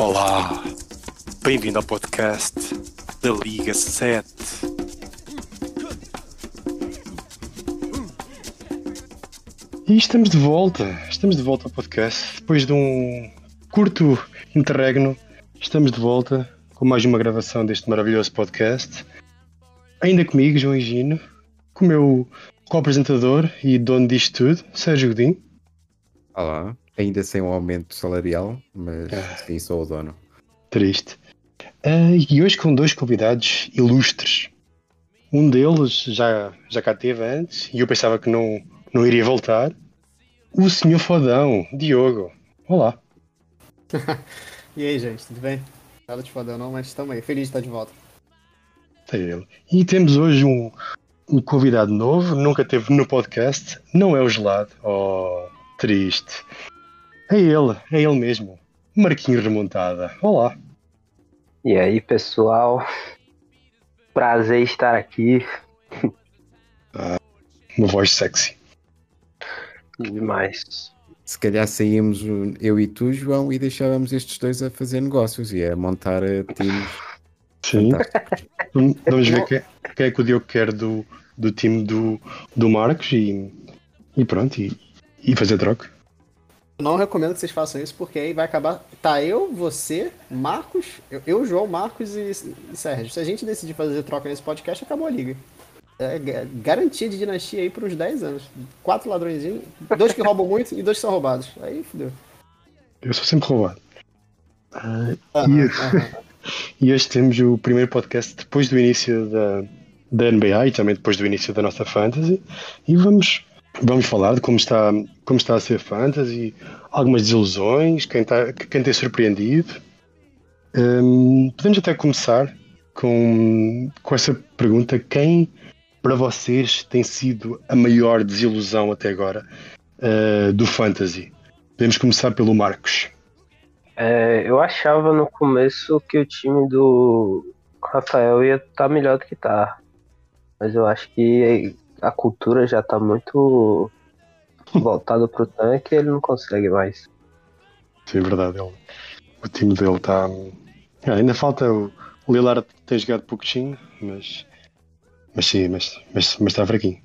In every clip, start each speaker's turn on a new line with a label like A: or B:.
A: Olá, bem-vindo ao podcast da Liga 7.
B: E estamos de volta, estamos de volta ao podcast. Depois de um curto interregno, estamos de volta com mais uma gravação deste maravilhoso podcast. Ainda comigo, João Higino, com o meu co-apresentador e dono disto tudo, Sérgio Godinho.
C: Olá, ainda sem um aumento salarial, mas
B: Ah.
C: sim, sou o dono.
B: Triste. Ah, e hoje com dois convidados ilustres. Um deles já, já cá esteve antes e eu pensava que não, não iria voltar. O senhor fodão, Diogo. Olá.
D: E aí, gente, tudo bem? Nada de fodão não, mas estamos aí. Feliz de estar de volta.
B: Está ele. E temos hoje um, um convidado novo, nunca teve no podcast. Não é o gelado. Oh, triste. É ele, é ele mesmo. Marquinhos Remontada. Olá.
E: E aí, pessoal? Prazer estar aqui.
B: Uma voz sexy.
E: Demais.
C: Se calhar saímos eu e tu, João, e deixávamos estes dois a fazer negócios e a montar eh, times.
B: Sim. Vamos ver quem, quem é que o Diogo quer do, do time do, do Marcos e, e pronto, e, e fazer troca.
D: Não recomendo que vocês façam isso, porque aí vai acabar. Tá eu, você, Marcos, eu, eu, João, Marcos e, e Sérgio. Se a gente decidir fazer troca nesse podcast, acabou a liga. É ga- garantia de dinastia aí por uns 10 anos. Quatro ladrõezinhos, dois que roubam muito e dois que são roubados. Aí fudeu.
B: Eu sou sempre roubado. Ah,
D: Aham,
B: e,
D: aham.
B: e hoje temos o primeiro podcast depois do início da, da NBA e também depois do início da nossa Fantasy. E vamos, vamos falar de como está, como está a ser Fantasy, algumas desilusões, quem, está, quem tem surpreendido. Hum, podemos até começar com, com essa pergunta: quem para vocês tem sido a maior desilusão até agora ah, do Fantasy? Podemos começar pelo Marcos.
E: É, eu achava no começo que o time do Rafael ia estar melhor do que tá. Mas eu acho que a cultura já tá muito voltada pro tanque e ele não consegue mais.
B: Sim, é verdade. Ele, o time dele está. ainda falta o, o Lillard ter jogado pouquinho, mas. Mas sim, mas, mas, mas está fraquinho.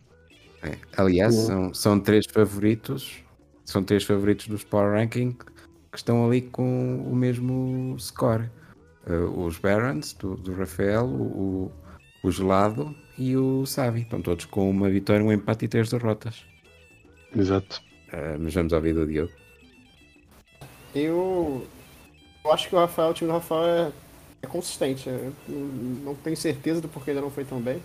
C: É, Aliás, são, são três favoritos, são três favoritos dos Power Ranking que estão ali com o mesmo score. Eh, os Barons, do, do Rafael, o, o Gelado e o Savi. Estão todos com uma vitória, um empate e três derrotas.
B: Exato.
C: Eh, mas vamos ouvir do Diogo.
D: Eu, eu acho que o Rafael, o time do Rafael é, é consistente. Eu não não tenho certeza do porquê ainda não foi tão bem.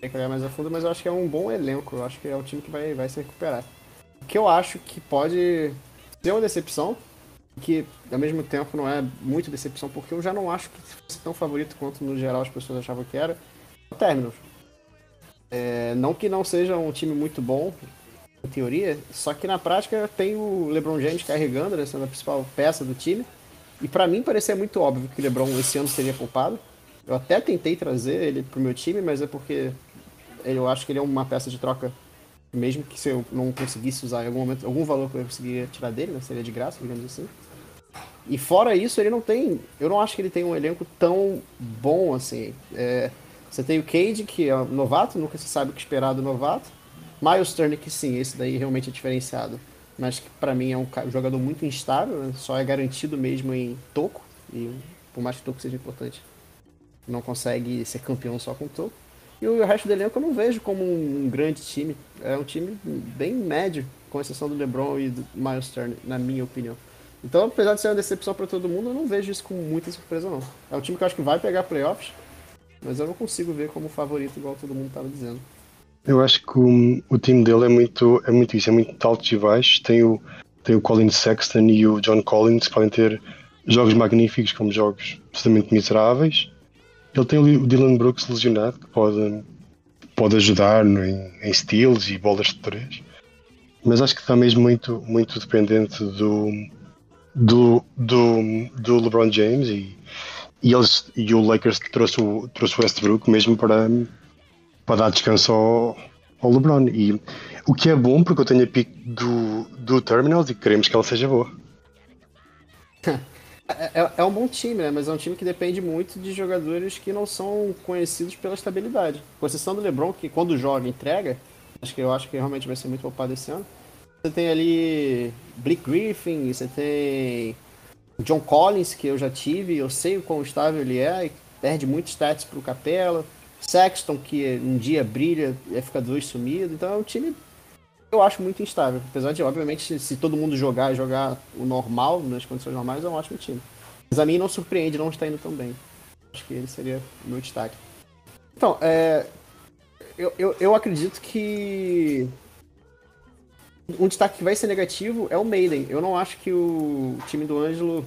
D: Tem que olhar mais a fundo, mas eu acho que é um bom elenco. Eu acho que é o time que vai, vai se recuperar. O que eu acho que pode ser uma decepção, que ao mesmo tempo não é muito decepção, porque eu já não acho que fosse tão favorito quanto no geral as pessoas achavam que era, o Terminus. É, não que não seja um time muito bom, em teoria, só que na prática tem o LeBron James carregando, né, sendo a principal peça do time. E pra mim parecia muito óbvio que o LeBron esse ano seria poupado. Eu até tentei trazer ele pro meu time, mas é porque eu acho que ele é uma peça de troca, mesmo que se eu não conseguisse usar em algum momento, algum valor que eu conseguiria tirar dele, né, seria de graça, digamos assim. E fora isso, ele não tem. Eu não acho que ele tem um elenco tão bom assim. É, você tem o Cade, que é um novato, nunca se sabe o que esperar do novato. Miles Turner, que sim, esse daí realmente é diferenciado. Mas que pra mim é um jogador muito instável, né? só é garantido mesmo em toco. E por mais que toco seja importante, não consegue ser campeão só com toco. E o resto do elenco eu não vejo como um grande time. É um time bem médio, com exceção do LeBron e do Miles Turner, na minha opinião. Então, apesar de ser uma decepção pra todo mundo, eu não vejo isso com muita surpresa, não. É um time que eu acho que vai pegar playoffs, mas eu não consigo ver como favorito, igual todo mundo tava dizendo.
B: Eu acho que o, o time dele é muito, é muito isso, é muito altos e baixos. Tem o, tem o Colin Sexton e o John Collins que podem ter jogos magníficos como jogos absolutamente miseráveis. Ele tem o Dylan Brooks lesionado que pode, pode ajudar em, em steals e bolas de três. Mas acho que está mesmo muito, muito dependente do, do, do, do LeBron James e, e, eles, e o Lakers trouxe o, trouxe o Westbrook mesmo para, para dar descanso ao, ao LeBron. E o que é bom porque eu tenho a pique do, do Terminals e queremos que ela seja boa.
D: É, é, é um bom time, né? Mas é um time que depende muito de jogadores que não são conhecidos pela estabilidade. Com exceção do LeBron, que quando joga entrega, acho que eu acho que realmente vai ser muito poupado esse ano. Você tem ali Blake Griffin, você tem John Collins, que eu já tive, eu sei o quão estável ele é, e perde muitos stats pro Capela. Sexton, que um dia brilha e fica dois sumido. Então é um time eu acho muito instável. Apesar de, obviamente, se todo mundo jogar jogar o normal, nas condições normais, é um ótimo time. Mas a mim não surpreende não estar indo tão bem. Acho que ele seria meu destaque. Então, é, eu, eu, eu acredito que um destaque que vai ser negativo é o Maiden. Eu não acho que o time do Ângelo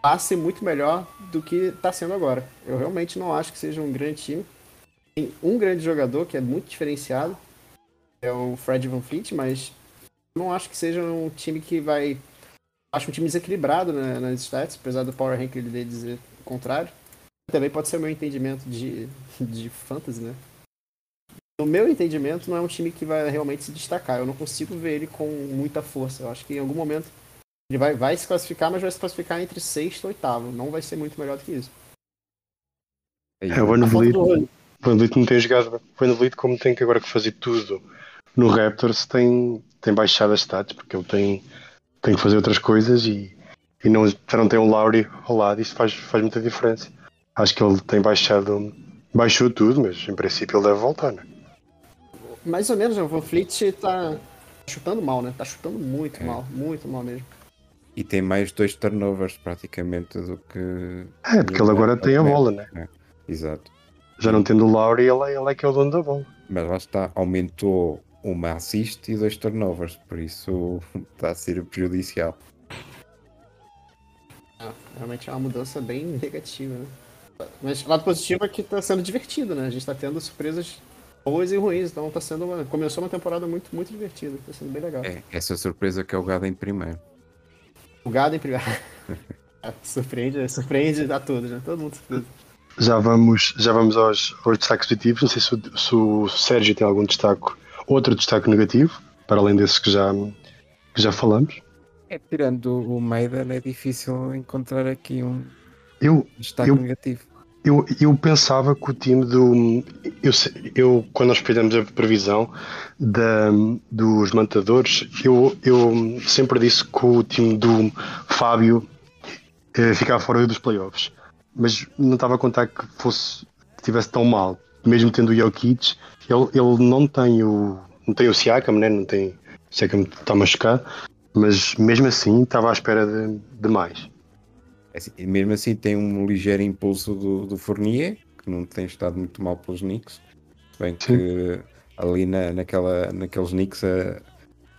D: passe muito melhor do que está sendo agora. Eu realmente não acho que seja um grande time. Tem um grande jogador que é muito diferenciado, é o Fred Van Fleet, mas não acho que seja um time que vai. Acho um time desequilibrado né, nas stats, apesar do Power Rank ele dizer o contrário. Também pode ser o meu entendimento de, de fantasy, né? No meu entendimento, não é um time que vai realmente se destacar. Eu não consigo ver ele com muita força. Eu acho que em algum momento ele vai, vai se classificar, mas vai se classificar entre sexto e oitavo. Não vai ser muito melhor do que isso.
B: É, o Van Vliet, não tem jogado. Van Vliet, como tem que agora que fazer tudo no Raptors tem, tem baixado as stats porque ele tem, tem que fazer outras coisas e, e não, não tem um Lowry ao lado, isso faz, faz muita diferença. Acho que ele tem baixado, baixou tudo, mas em princípio ele deve voltar, né?
D: Mais ou menos, né? o Van Fleet está chutando mal, né? Tá chutando muito é. mal, muito mal mesmo.
C: E tem mais dois turnovers praticamente do que.
B: É, porque ele agora tem a bola, né?
C: É, exato.
B: Já não tendo o Lowry, ele, é, ele é que é o dono da bola.
C: Mas lá está, aumentou uma assist e dois turnovers, por isso está a ser prejudicial.
D: Ah, realmente é uma mudança bem negativa, né? Mas o lado positivo é que está sendo divertido, né? A gente está tendo surpresas boas e ruins, então tá sendo uma... começou uma temporada muito, muito divertida, está sendo bem legal.
C: É, essa surpresa que é o Gado em primeiro.
D: O Gado em primeiro. É, surpreende, surpreende a todos, né? Todo mundo surpreende.
B: Já vamos, já vamos aos, aos destaques positivos. Não sei se o, se o Sérgio tem algum destaque Outro destaque negativo, para além desses que já, que já falamos.
C: É, tirando o Maiden, é difícil encontrar aqui um
B: eu,
C: destaque
B: eu,
C: negativo.
B: Eu, eu pensava que o time do. Eu, eu, quando nós fizemos a previsão da, dos mantadores, eu, eu sempre disse que o time do Fábio eh, ficava fora dos playoffs. Mas não estava a contar que fosse que tivesse tão mal. Mesmo tendo o Jokic, ele, ele não tem o. não tem o Siakam, né? Não tem. O Siakam está machucado, mas mesmo assim estava à espera de, de mais.
C: É assim, mesmo assim tem um ligeiro impulso do, do Fournier, que não tem estado muito mal pelos Knicks. Bem que Sim. ali na, naquela, naqueles Knicks a,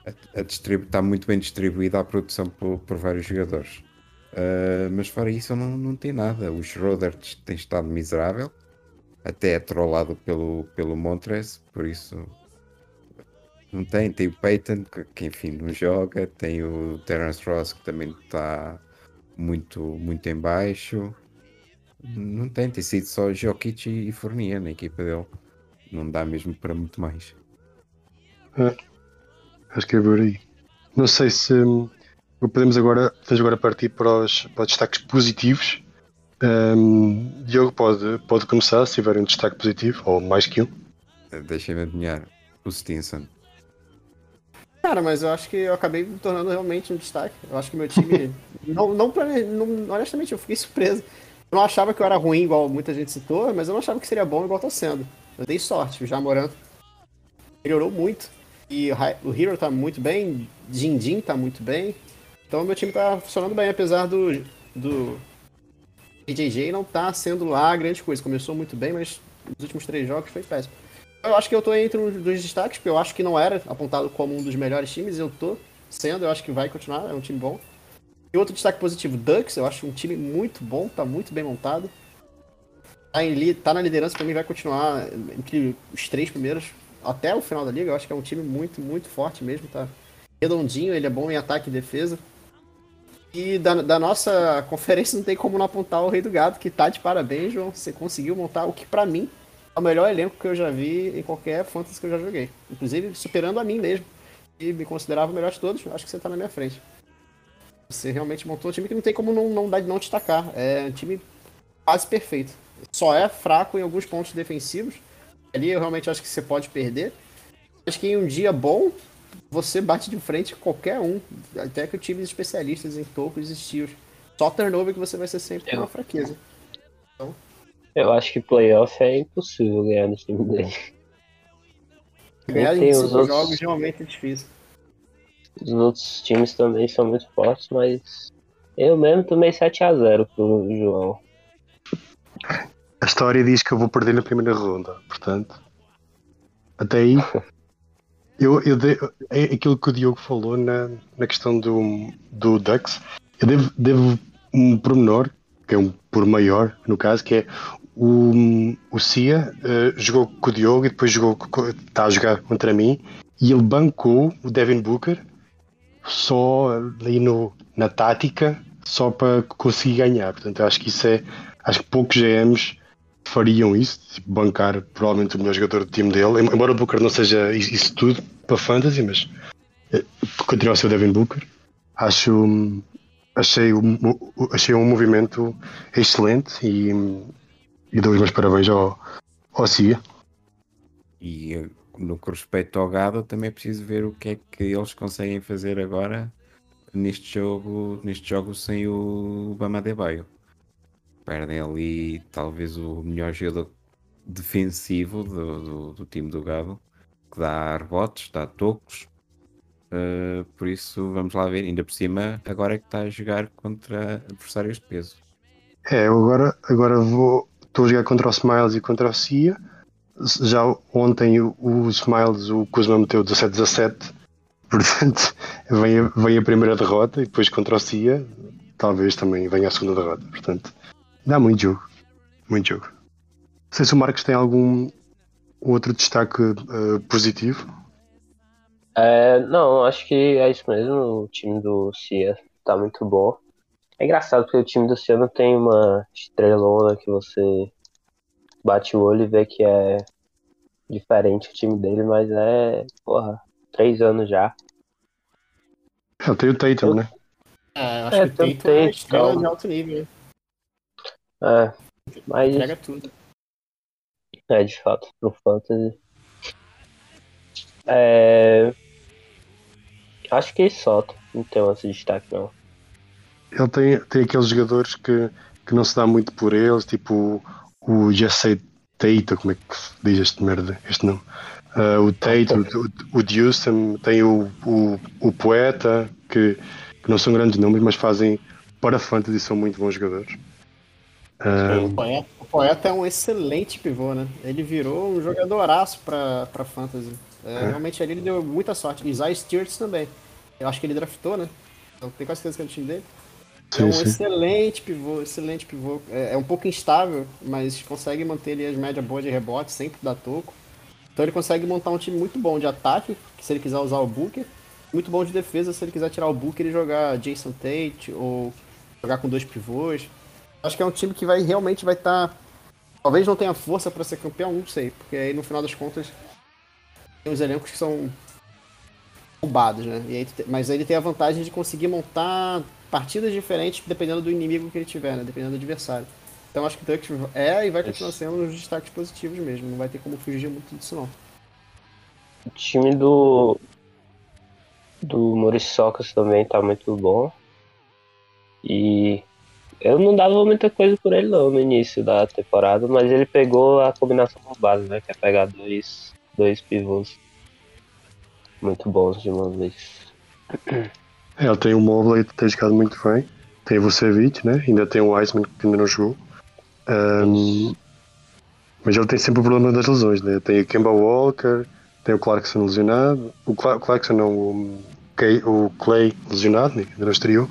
C: a, a está muito bem distribuída a produção por, por vários jogadores. Uh, mas fora isso não, não tem nada. O Schroeder tem estado miserável até é trollado pelo, pelo Montres, por isso não tem. Tem o Peyton, que, que enfim não joga, tem o Terence Ross que também está muito, muito em baixo. Não tem, tem sido só Jokic e Fournier na equipa dele. Não dá mesmo para muito mais.
B: É, acho que é por aí. Não sei se hum, podemos agora, podemos agora partir para os, para os destaques positivos um, Diogo pode, pode começar se tiver um destaque positivo, ou mais que um.
C: Deixa-me adivinhar. O Stinson.
D: Cara, mas eu acho que eu acabei me tornando realmente um destaque. Eu acho que meu time. não, não, não, honestamente, eu fiquei surpreso. Eu não achava que eu era ruim, igual muita gente citou, mas eu não achava que seria bom igual tô sendo. Eu dei sorte, o Jamoran melhorou muito. E o Hero tá muito bem, Din tá muito bem. Então meu time tá funcionando bem, apesar do, do JJ não tá sendo lá grande coisa. Começou muito bem, mas nos últimos três jogos foi péssimo. Eu acho que eu tô entre um dos destaques, porque eu acho que não era apontado como um dos melhores times, eu tô sendo, eu acho que vai continuar, é um time bom. E outro destaque positivo, Ducks, eu acho um time muito bom, tá muito bem montado. Tá, em, tá na liderança, pra mim vai continuar entre os três primeiros até o final da liga. Eu acho que é um time muito, muito forte mesmo, tá redondinho, ele é bom em ataque e defesa. E da, da, nossa conferência não tem como não apontar o Rei do Gado, que tá de parabéns, João. Você conseguiu montar o que para mim é o melhor elenco que eu já vi em qualquer fantasy que eu já joguei. Inclusive superando a mim mesmo. E me considerava o melhor de todos. Acho que você tá na minha frente. Você realmente montou um time que não tem como não, não, não destacar. É um time quase perfeito. Só é fraco em alguns pontos defensivos. Ali eu realmente acho que você pode perder. Acho que em um dia bom, você bate de frente com qualquer um. Até que o time especialistas em tocos e estilos. Só turnover que você vai ser sempre uma fraqueza.
E: Eu acho que playoff é impossível ganhar no time dele.
D: Ganhar em cinco
E: outros-
D: jogos realmente é difícil.
E: Os outros times também são muito fortes, mas eu mesmo tomei 7x0 pro João.
B: A história diz que eu vou perder na primeira ronda, portanto. Até aí. Eu, eu de- é aquilo que o Diogo falou na, na questão do, do Dux. Eu devo, devo um pormenor, que é um por maior, no caso, que é o, o Cia eh, jogou com o Diogo e depois jogou, está a jogar contra mim e ele bancou o Devin Booker só ali no, na tática, só para conseguir ganhar. Portanto, acho que isso é. Acho que poucos GMs fariam isso, tipo, bancar provavelmente o melhor jogador do time dele, Em- embora o Booker não seja isso, tudo para fantasy, mas eh, continua a ser o Devin Booker. Acho, achei, achei um movimento excelente e, e dou os meus parabéns ao, ao Cia.
C: E no que respeita ao Gado, também preciso ver o que é que eles conseguem fazer agora neste jogo, neste jogo sem o Bama Adebayo. Perdem ali talvez o melhor jogador defensivo do, do, do time do Gado, que dá rebotes, dá tocos. Uh, por isso vamos lá ver, ainda por cima, agora é que está a jogar contra adversários de peso.
B: É, eu agora, agora vou. Estou a jogar contra o Smiles e contra o Cia. Já ontem o, o Smiles, o Kuzma meteu 17-17. Portanto, vem a, vem a primeira derrota e depois contra o Cia, talvez também venha a segunda derrota. Portanto, dá muito jogo. Muito jogo. Não sei se o Marcos tem algum outro destaque eh, positivo.
E: É, não, acho que é isso mesmo. O time do Cia tá muito bom. É engraçado porque o time do Cia não tem uma estrelona que você bate o olho e vê que é diferente o time dele, mas é, porra, três anos já.
B: Ah, tem o Tatum, né?
D: É, eu acho
E: É,
D: que
E: tem
D: uma
E: tem,
D: estrela de alto nível.
E: É, mas
D: Entrega tudo.
E: é de fato, pro Fantasy. É, acho que só, não tem esse destaque não.
B: Ele tem, tem aqueles jogadores que, que não se dá muito por eles, tipo o, o Jesse Tate, como é que se diz este merda, este nome? Ah, o Tate, o, o, o tem o, o, o Poeta, que, que não são grandes nomes, mas fazem para fantasy são muito bons jogadores. Ah,
D: O poeta, o poeta é um excelente pivô, né? Ele virou um jogadoraço pra, pra fantasy. É, Realmente ali ele deu muita sorte. E Isaiah Stewart também. Eu acho que ele draftou, né? Eu tenho quase certeza que é do time dele. é um
B: sim, sim.
D: excelente pivô, excelente pivô. É, é um pouco instável, mas consegue manter ali as médias boas de rebote, sempre dá toco. Então ele consegue montar um time muito bom de ataque, que se ele quiser usar o Booker. Muito bom de defesa, se ele quiser tirar o Booker e jogar Jason Tate ou jogar com dois pivôs. Acho que é um time que vai realmente vai estar. Talvez não tenha força para ser campeão, não sei. Porque aí no final das contas tem uns elencos que são roubados, né? E aí mas aí ele tem a vantagem de conseguir montar partidas diferentes dependendo do inimigo que ele tiver, né? Dependendo do adversário. Então acho que o Ducks é e vai continuar sendo um dos destaques positivos mesmo. Não vai ter como fugir muito disso não.
E: O time do. Do Muriçocas também tá muito bom. E eu não dava muita coisa por ele não no início da temporada, mas ele pegou a combinação com base, né? Que é pegar dois, dois pivôs muito bons de uma vez.
B: É, tem o Mobley que tem jogado muito bem. Tem o Vucevic, né? Ainda tem o Wiseman que ainda não jogou. Ahm, mas ele tem sempre o problema das lesões, né? Tem o Kemba Walker, tem o Clarkson lesionado. O Cla- Clarkson não, o, Kay- o Clay lesionado, né? ainda não estreou.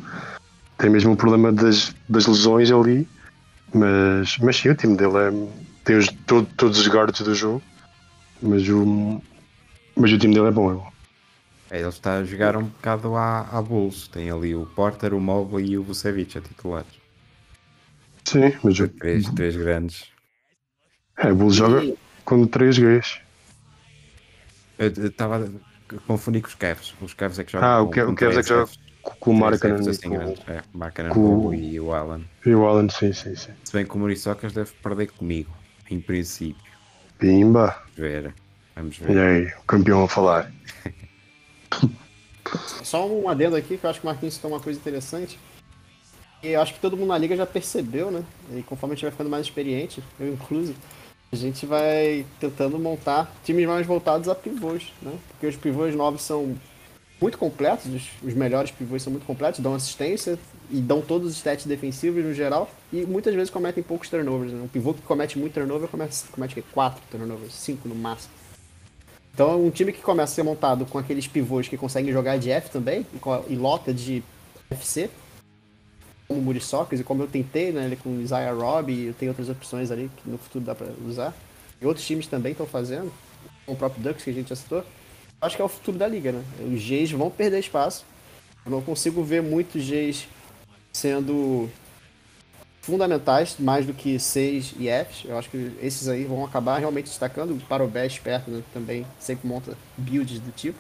B: Tem mesmo o problema das, das lesões ali. Mas, mas sim, o time dele é, tem os, todo- todos os guards do jogo. Mas o, mas o time dele é bom, é bom.
C: É, ele está a jogar um bocado à, à Bulls. Tem ali o Porter, o Mobley e o Vucevic a titulares.
B: Sim, mas o,
C: Três, três grandes.
B: é, o Bulls joga com três gays.
C: Eu estava a confundir com os Cavs. Os Cavs é que jogam
B: Ah, o Kev-
C: com
B: o Cavs é que joga
C: Cavs.
B: Com o Markkanen e
C: assim
B: com,
C: grandes. É, Markkanen,
B: com-
C: e o Allen.
B: e o Allen, sim, sim, sim.
C: Se bem que o Muriçocas deve perder comigo, em princípio.
B: Pimba.
C: Vamos ver. Vamos
B: E
C: ver.
B: aí, o campeão a falar.
D: Só um adendo aqui, que eu acho que o Marquinhos citou uma coisa interessante. E eu acho que todo mundo na liga já percebeu, né? E conforme a gente vai ficando mais experiente, eu incluso, a gente vai tentando montar times mais voltados a pivôs, né? Porque os pivôs novos são muito completos, os, os melhores pivôs são muito completos, dão assistência e dão todos os stats defensivos no geral, e muitas vezes cometem poucos turnovers. Né? Um pivô que comete muito turnover comete, comete quatro turnovers, cinco no máximo. Então, um time que começa a ser montado com aqueles pivôs que conseguem jogar de F também, e, e lota de FC, como o Muriçocas, e como eu tentei, né, com o Isaiah Robb, e tem outras opções ali que no futuro dá pra usar. E outros times também estão fazendo, como o próprio Ducks, que a gente já citou. Acho que é o futuro da liga, né? Os Gs vão perder espaço. Eu não consigo ver muitos Gs sendo fundamentais, mais do que Cs e Fs. Eu acho que esses aí vão acabar realmente destacando. Para o Best perto, né? Também sempre monta builds do tipo.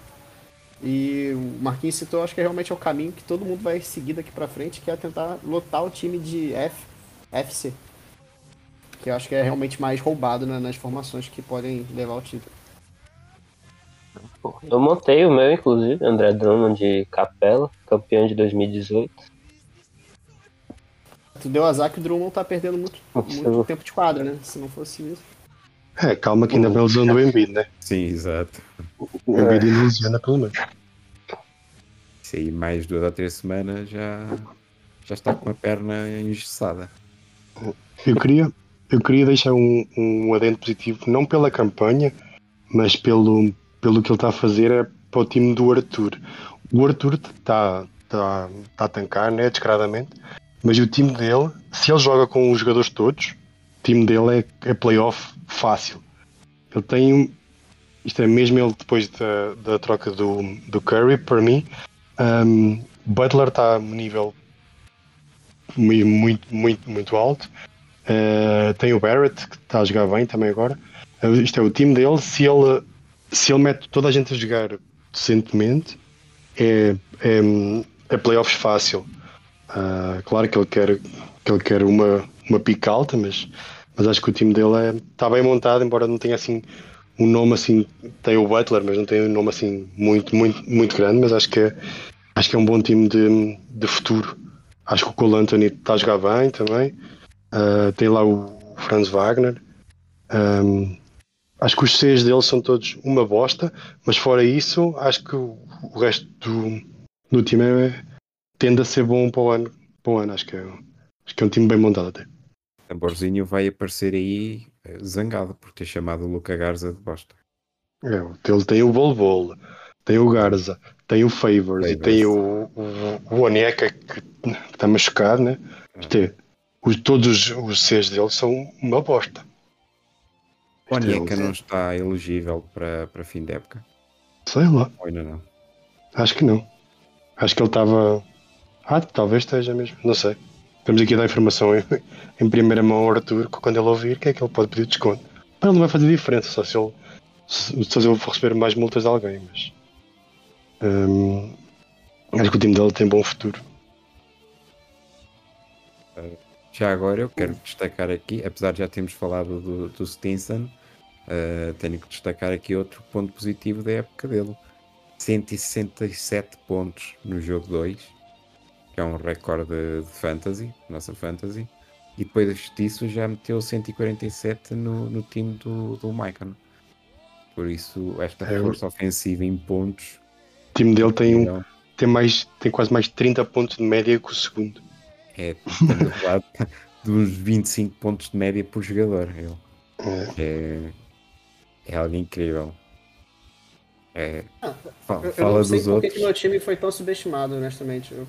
D: E o Marquinhos citou, acho que realmente é o caminho que todo mundo vai seguir daqui pra frente, que é tentar lotar o time de F, FC. Que eu acho que é realmente mais roubado né, nas formações que podem levar o título.
E: Eu montei o meu, inclusive, André Drummond de Capela, campeão de 2018.
D: Tu deu azar que o Drummond tá perdendo muito, muito tempo de quadra, né? Se não fosse isso.
B: É, calma que ainda vem usando o Embiid, né?
C: Sim, exato.
B: O Embiid ainda lesiona pelo menos.
C: Isso aí, mais duas ou três semanas já, já está com a perna engessada.
B: Eu queria, eu queria deixar um, um adendo positivo, não pela campanha, mas pelo, pelo que ele está a fazer é para o time do Arthur. O Arthur está tá, tá a tancar, né, descaradamente, mas o time dele, se ele joga com os jogadores todos, o time dele é, é playoff fácil. Ele tem, isto é mesmo ele depois da, da troca do, do Curry, para mim, um, Butler está a nível mu- muito, muito, muito alto. Uh, tem o Barrett que está a jogar bem também agora. Uh, isto é o time dele. Se ele, se ele mete toda a gente a jogar decentemente, é, é, é playoffs fácil. Uh, claro que ele quer, que ele quer uma, uma pica alta, mas, mas acho que o time dele é, está bem montado, embora não tenha assim um nome assim. Tem o Butler, mas não tem um nome assim muito, muito, muito grande. Mas acho que é, acho que é um bom time de, de futuro. Acho que o Cole Anthony está a jogar bem também. Uh, tem lá o Franz Wagner. Um, acho que os Cs dele são todos uma bosta, mas fora isso, acho que o, o resto do, do time é- tende a ser bom para o ano. Para o ano. Acho, que é, acho que é um time bem montado até.
C: Tamborzinho vai aparecer aí eh, zangado por ter chamado o Luca Garza de bosta.
B: É, ele tem o Bol Bol, tem o Garza, tem o Favors e tem o, o, o Onyeka que está machucado, né? É, os, todos os, os Cs dele são uma bosta.
C: O
B: Isto é,
C: Onyeka não está elegível para, para fim de época?
B: Sei lá.
C: Ou ainda não?
B: Acho que não. Acho que ele estava. Ah, talvez esteja mesmo. Não sei. Temos aqui a dar informação em, em primeira mão ao Arthur, que quando ele ouvir, que é que ele pode pedir desconto. Mas ele não vai fazer diferença, só se ele, se, se ele for receber mais multas de alguém. Mas. hum, acho que o time dele tem bom futuro.
C: Já agora eu quero destacar aqui, apesar de já termos falado do, do Stinson, eh, tenho que destacar aqui outro ponto positivo da época dele. 167 pontos no jogo 2, que é um recorde de, fantasy, nossa fantasy. E depois disso já meteu 147 no, no time do, do Maicon. Por isso, esta
B: É,
C: força ofensiva em pontos.
B: O time dele tem, um,
C: não,
B: tem, mais, tem quase mais 30 pontos de média que o segundo.
C: É, estamos a falar uns 25 pontos de média por jogador. Ele.
B: É.
C: É, é algo incrível. É, fa-
D: Eu, eu
C: fala
D: não sei
C: dos
D: por que
C: outros.
D: que meu time foi tão subestimado, honestamente. Eu,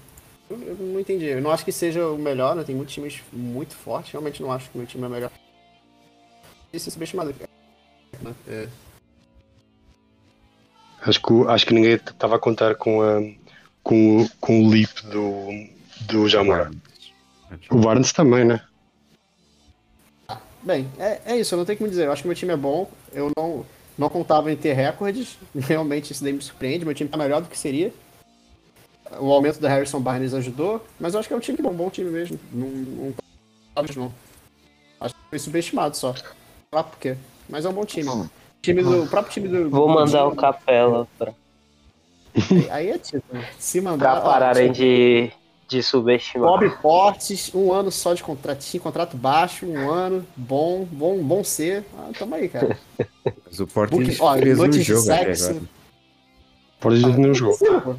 D: eu- eu não entendi. Eu não acho que seja o melhor, né? Tem muitos times muito fortes. Realmente não acho que meu time é o melhor. Isso é subestimado. É,
B: Acho que, acho que ninguém estava a contar com, a, com, o- com o leap do, do Jamora. O Barnes também, né?
D: Bem, é, é isso, eu não tenho o que me dizer. Eu acho que meu time é bom. Eu não, não contava em ter recordes. Realmente isso daí me surpreende. Meu time tá melhor do que seria. o aumento da Harrison Barnes ajudou, mas eu acho que é um time bom, bom time mesmo. Não, não, não. Acho que foi subestimado só. Sei lá por quê. Mas é um bom time. O time do, o próprio time do.
E: Vou mandar o Capela pra,
D: Aí, é tipo, se mandar.
E: pra pararem
D: ó,
E: de, de subestimar.
D: Bob Portes, um ano só de contratinho, contrato baixo, um ano, bom, bom, bom ser. Ah, tamo aí, cara.
C: Mas o
D: ó,
C: fez um
D: noites de
C: jogo
D: sexo.
B: dizer que não jogou.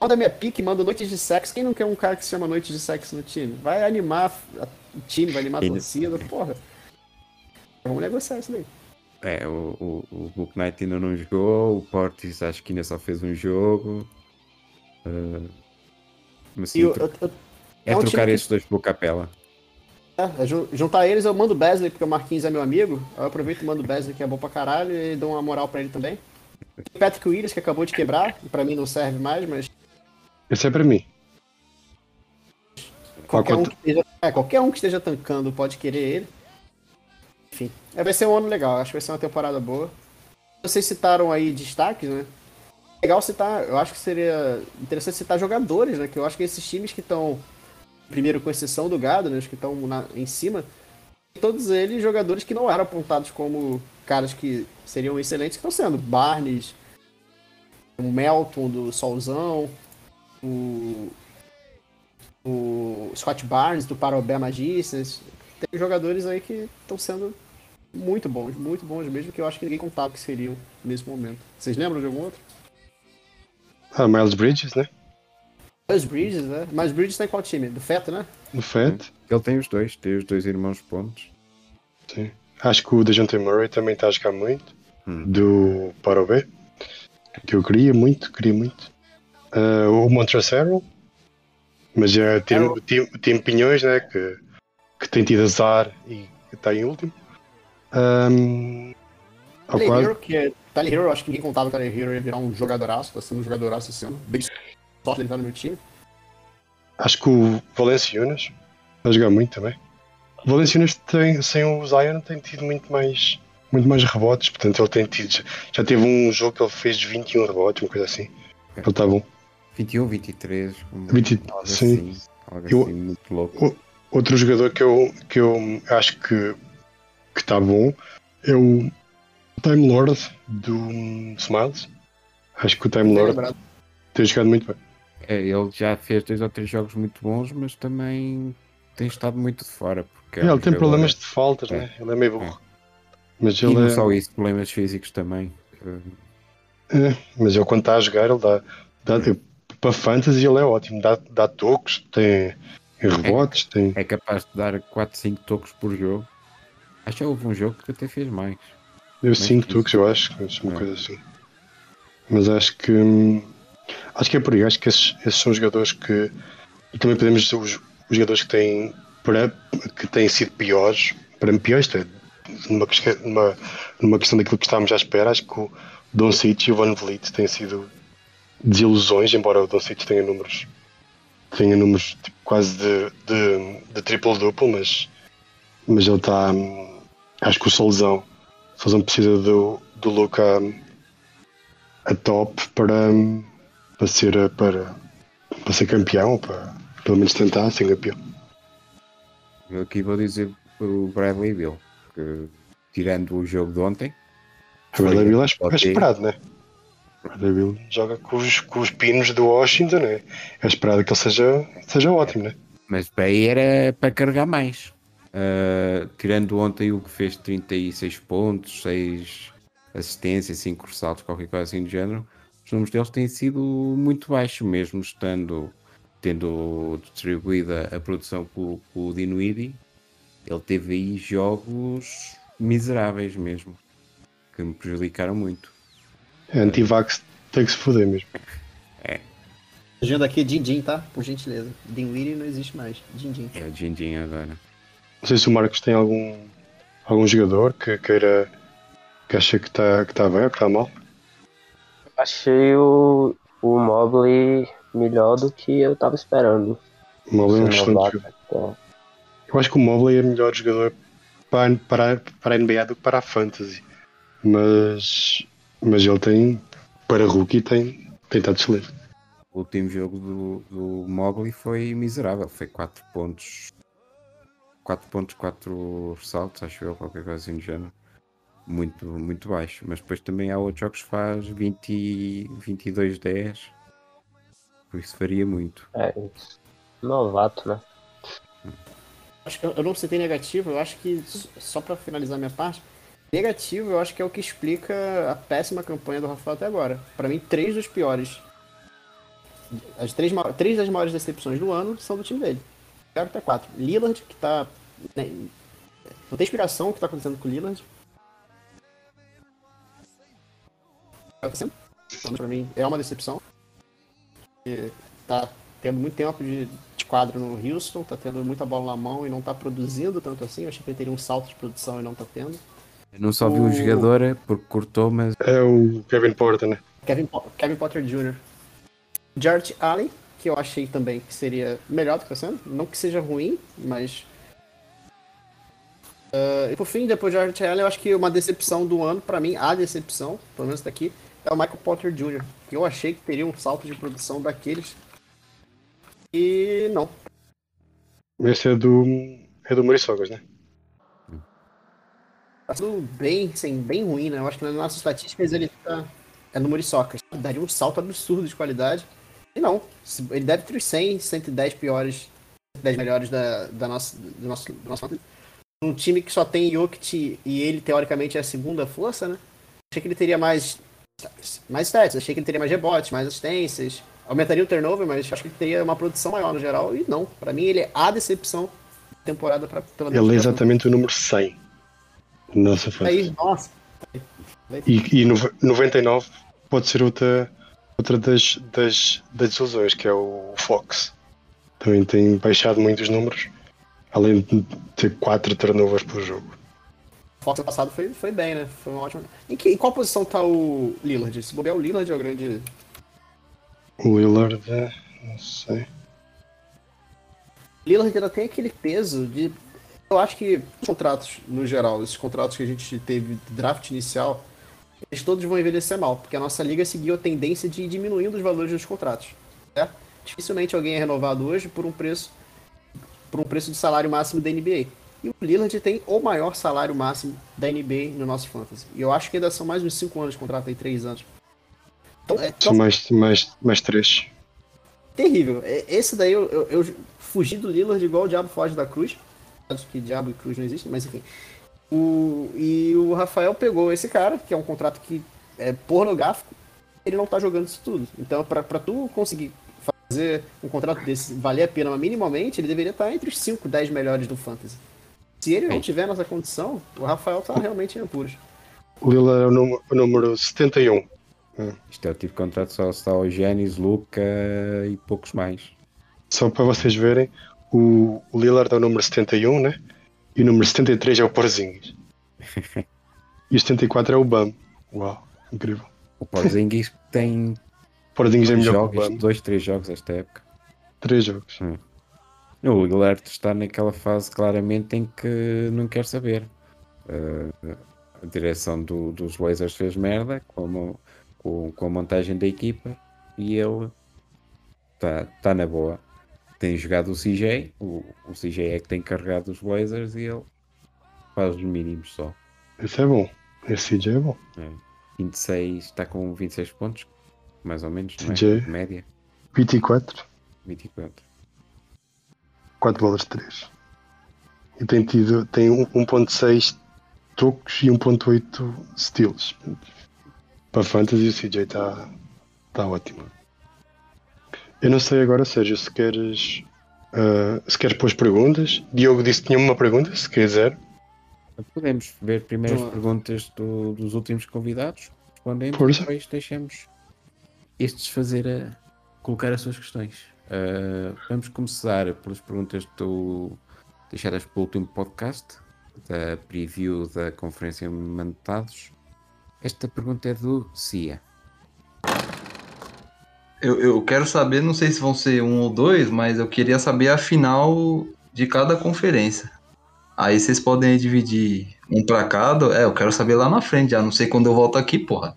D: Manda minha pique, manda noites de sexo. Quem não quer um cara que se chama noites de sexo no time? Vai animar a- o time, vai animar a torcida, porra. Vamos negociar isso daí.
C: É, o, o, o Book Knight ainda não jogou, o Portis acho que ainda só fez um jogo. Ah, mas sim,
D: E eu,
C: tro-
D: eu- eu-
C: é
D: é um
C: trocar
D: time que-
C: esses dois pelo Capela.
D: é, jun- juntar eles, eu mando o Besley, porque o Marquinhos é meu amigo. Eu aproveito e mando o Besley, que é bom pra caralho, e dou uma moral pra ele também. Tem Patrick Williams, que acabou de quebrar, e pra mim não serve mais, mas
B: Esse é para mim.
D: Qualquer um, esteja, é, qualquer um que esteja tancando pode querer ele. Enfim, é, vai ser um ano legal. Acho que vai ser uma temporada boa. Vocês citaram aí destaques, né? Legal citar, eu acho que seria interessante citar jogadores, né? Que eu acho que esses times que estão, primeiro com exceção do Gado, né? Os que estão em cima, todos eles jogadores que não eram apontados como caras que seriam excelentes, que estão sendo. Barnes, o Melton do Solzão, o o Scott Barnes do Parobé Magicians. Tem jogadores aí que estão sendo muito bons, muito bons mesmo, que eu acho que ninguém contava que seriam nesse momento. Vocês lembram de algum outro?
B: Ah, Miles Bridges, né?
D: Miles Bridges, né? Miles Bridges tá em qual time? Do Feto, né?
B: No Fed.
C: Ele tem os dois, tem os dois irmãos pontos.
B: Sim. Acho que o Dejante Murray também está a jogar muito.
C: Hum.
B: Do Parobé. Que eu queria muito, queria muito. Ah, o Montracero. Mas já tem, o time, o time Pinhões, né? Que, que tem tido azar e que está em último. Um, ao
D: que é. Tyler Hero, acho que ninguém contava que o Tyler Hero ia virar um jogadoraço, tá sendo um jogadoraço esse ano. Bem sorte dele estar no meu time.
B: acho que o Valenciunas vai jogar muito também. O Valenciunas tem, sem o Zion tem tido muito mais, muito mais rebotes, portanto ele tem tido. Já teve um jogo que ele fez 21 rebotes, uma coisa assim. Ele está bom.
C: 21, 23. um-
B: 20,
C: algo
B: sim.
C: assim, algo
B: Eu-
C: assim, muito louco.
B: Outro jogador que eu, que eu acho que que está bom é o Time Lord do Smiles. Acho que o Time Lord tem jogado muito bem.
C: É, ele já fez dois ou três jogos muito bons, mas também tem estado muito de fora. Porque é
B: É, ele tem problemas de faltas,
C: É.
B: né? Ele é meio burro. Mas
C: E
B: ele
C: não
B: é,
C: só isso, problemas físicos também. Eh,
B: é, mas ele quando está a jogar, ele dá, dá tipo, para fantasy ele é ótimo, dá, dá tocos, tem rebotes, tem.
C: É capaz de dar 4, 5 tocos por jogo. Acho que houve um jogo que até fez mais.
B: Deu 5
C: que
B: tocos, eu acho, uma
C: É.
B: coisa assim. Mas acho que hum, acho que é por aí, acho que esses, esses são jogadores que e também podemos dizer os, os jogadores que têm para, que têm sido piores, para mim piores, é, numa, questão- numa, numa questão daquilo que estávamos à espera, acho que o Don City e o Van Vliet têm sido desilusões, embora o Don City tenha números tenha números tipo, quase de, de, de triple-duplo, mas, mas ele está hum, acho que o Solzão o Solzão precisa do, do Luca a top para, para ser para, para ser campeão, para pelo menos tentar ser campeão.
C: Eu aqui vou dizer o Bradley Bill, que tirando o jogo de ontem,
B: O Bradley Bill é, é esperado, né? O Bradley Bill joga com os, com os pinos do Washington, né? É esperado que ele seja, seja ótimo, né?
C: mas para aí era para carregar mais. Ah, tirando ontem o que fez 36 pontos, 6 assistências, 5 ressaltos, qualquer coisa assim do género, os números deles têm sido muito baixos, mesmo estando tendo distribuída a produção com, o Dinuidi, ele teve aí jogos miseráveis mesmo, que me prejudicaram muito.
B: É anti-vax, tem que se foder mesmo.
D: Agenda aqui Din Din, tá? Por gentileza. Dinwiddie não existe mais. Din Din.
C: É o Jindin agora.
B: Não sei se o Marcos tem algum, algum jogador que queira que acha que está que tá bem ou que está mal.
E: Achei o, o Mobley melhor do que eu tava esperando.
B: O Mobley é um excelente jogador. Eu acho que o Mobley é melhor jogador para, para, para a NBA do que para a Fantasy. Mas, mas ele tem, para rookie, tem, tem estado excelente.
C: o último jogo do, do Mogli foi miserável. Foi 4 pontos. 4 pontos, 4 ressaltos, acho eu, qualquer coisa assim do género. Muito, muito baixo. Mas depois também há outros jogos que faz 20, 22, 10. Por isso faria muito.
E: É isso. Novato, né?
D: Acho que eu eu não citei negativo, eu acho que, só pra finalizar minha parte, negativo eu acho que é o que explica a péssima campanha do Rafael até agora. Pra mim, três dos piores. As três, três das maiores decepções do ano são do time dele. Quero até quatro. Lillard, que tá. né, não tem explicação o que tá acontecendo com o Lillard. Acontecendo? Pra mim, é uma decepção. E tá tendo muito tempo de, de quadro no Houston, tá tendo muita bola na mão e não tá produzindo tanto assim. Eu achei que ele teria um salto de produção e não tá tendo.
C: Eu não só vi o
D: O-
C: jogador é porque cortou, mas
B: É o Kevin Porter, né?
D: Kevin, Po- Kevin Potter Jr. Jared Allen, que eu achei também que seria melhor do que tá sendo. Não que seja ruim, mas. Ah, e por fim, depois de Jared Allen, eu acho que uma decepção do ano, pra mim, a decepção, pelo menos daqui, é o Michael Potter Jr., que eu achei que teria um salto de produção daqueles. E não.
B: Esse é do. É do Muriçogas, né?
D: Tá tudo bem, assim, bem ruim, né? Eu acho que nas nossas estatísticas ele tá. É no Muriçoca. Daria um salto absurdo de qualidade. E não. Ele deve ter os 100, 110 piores, 110 melhores da, da nossa, do nosso, do nosso. Um time que só tem Jokic e ele, teoricamente, é a segunda força, né? Achei que ele teria mais. Mais stats, achei que ele teria mais rebotes, mais assistências. Aumentaria o turnover, mas acho que ele teria uma produção maior no geral. E não. Pra mim, ele é a decepção da temporada pra, pela
B: Ele é exatamente o número 100. Nossa, foi.
D: Aí, nossa.
B: E, e nove- 99 pode ser outra, outra das, das, das desilusões, que é o Fox. Também tem baixado muito os números, além de ter 4 turnovers por jogo.
D: O Fox ano passado foi, foi bem, né? Foi uma ótima. Em, que- em qual posição tá o Lillard? Se bobear, o Lillard é o grande.
B: O Willard, é, não sei.
D: Lillard ainda tem aquele peso de. Eu acho que os contratos, no geral, esses contratos que a gente teve draft inicial, eles todos vão envelhecer mal, porque a nossa liga seguiu a tendência de ir diminuindo os valores dos contratos. Certo? Dificilmente alguém é renovado hoje por um preço por um preço de salário máximo da NBA. E o Lillard tem o maior salário máximo da NBA no nosso fantasy. E eu acho que ainda são mais uns 5 anos de contrato aí, 3 anos. Então é
B: São mais, mais, mais 3.
D: terrível. Esse daí eu, eu, eu fugi do Lillard igual o Diabo foge da Cruz. Acho que Diabo e Cruz não existem, mas enfim. O, e o Rafael pegou esse cara, que é um contrato que é pornográfico, ele não tá jogando isso tudo. Então, pra, pra tu conseguir fazer um contrato desse valer a pena minimamente, ele deveria estar entre os 5, 10 melhores do Fantasy. Se ele não
C: É.
D: tiver nessa condição, o Rafael tá realmente em apuros.
B: O Lillard é o número, o número 71.
C: isto é o tipo de contrato só está o Giannis, Luca e poucos mais.
B: Só para vocês verem, o, o Lillard é o número 71, né? E o número 73 é o Porzingis. e o 74 é o Bam. Uau, incrível.
C: O Porzingis tem
B: Porzingis é melhor que o
C: jogos,
B: Bam.
C: dois, três jogos esta época.
B: Três jogos.
C: O Lillard está naquela fase claramente em que não quer saber. Uh, a direção do- dos Blazers fez merda com a, com, com a montagem da equipa e ele está tá na boa. Tem jogado o CJ, o, o CJ é que tem carregado os Blazers e ele faz os mínimos só.
B: Esse é bom. Esse CJ é bom.
C: 26, está com 26 pontos, mais ou menos, não é?
B: CJ.
C: Média,
B: 24,
C: 24.
B: 4 bolas de 3. E tem tido, tem um- 1.6 tocos e 1.8 steals. Para Fantasy o CJ está tá ótimo. Eu não sei agora, Sérgio, se queres, ah, se queres pôr perguntas. Diogo disse que tinha uma pergunta, se quiser.
C: Podemos ver primeiro as perguntas do- dos últimos convidados, respondemos
B: Força.
C: e depois deixamos estes fazer a colocar as suas questões. Ah, vamos começar pelas perguntas do, deixadas pelo último podcast, da preview da conferência Mandados. Esta pergunta é do Cia.
F: Eu, eu quero saber, não sei se vão ser um ou dois, mas eu queria saber a final de cada conferência. Aí vocês podem dividir um pra cada. É, eu quero saber lá na frente já. Não sei quando eu volto aqui, porra.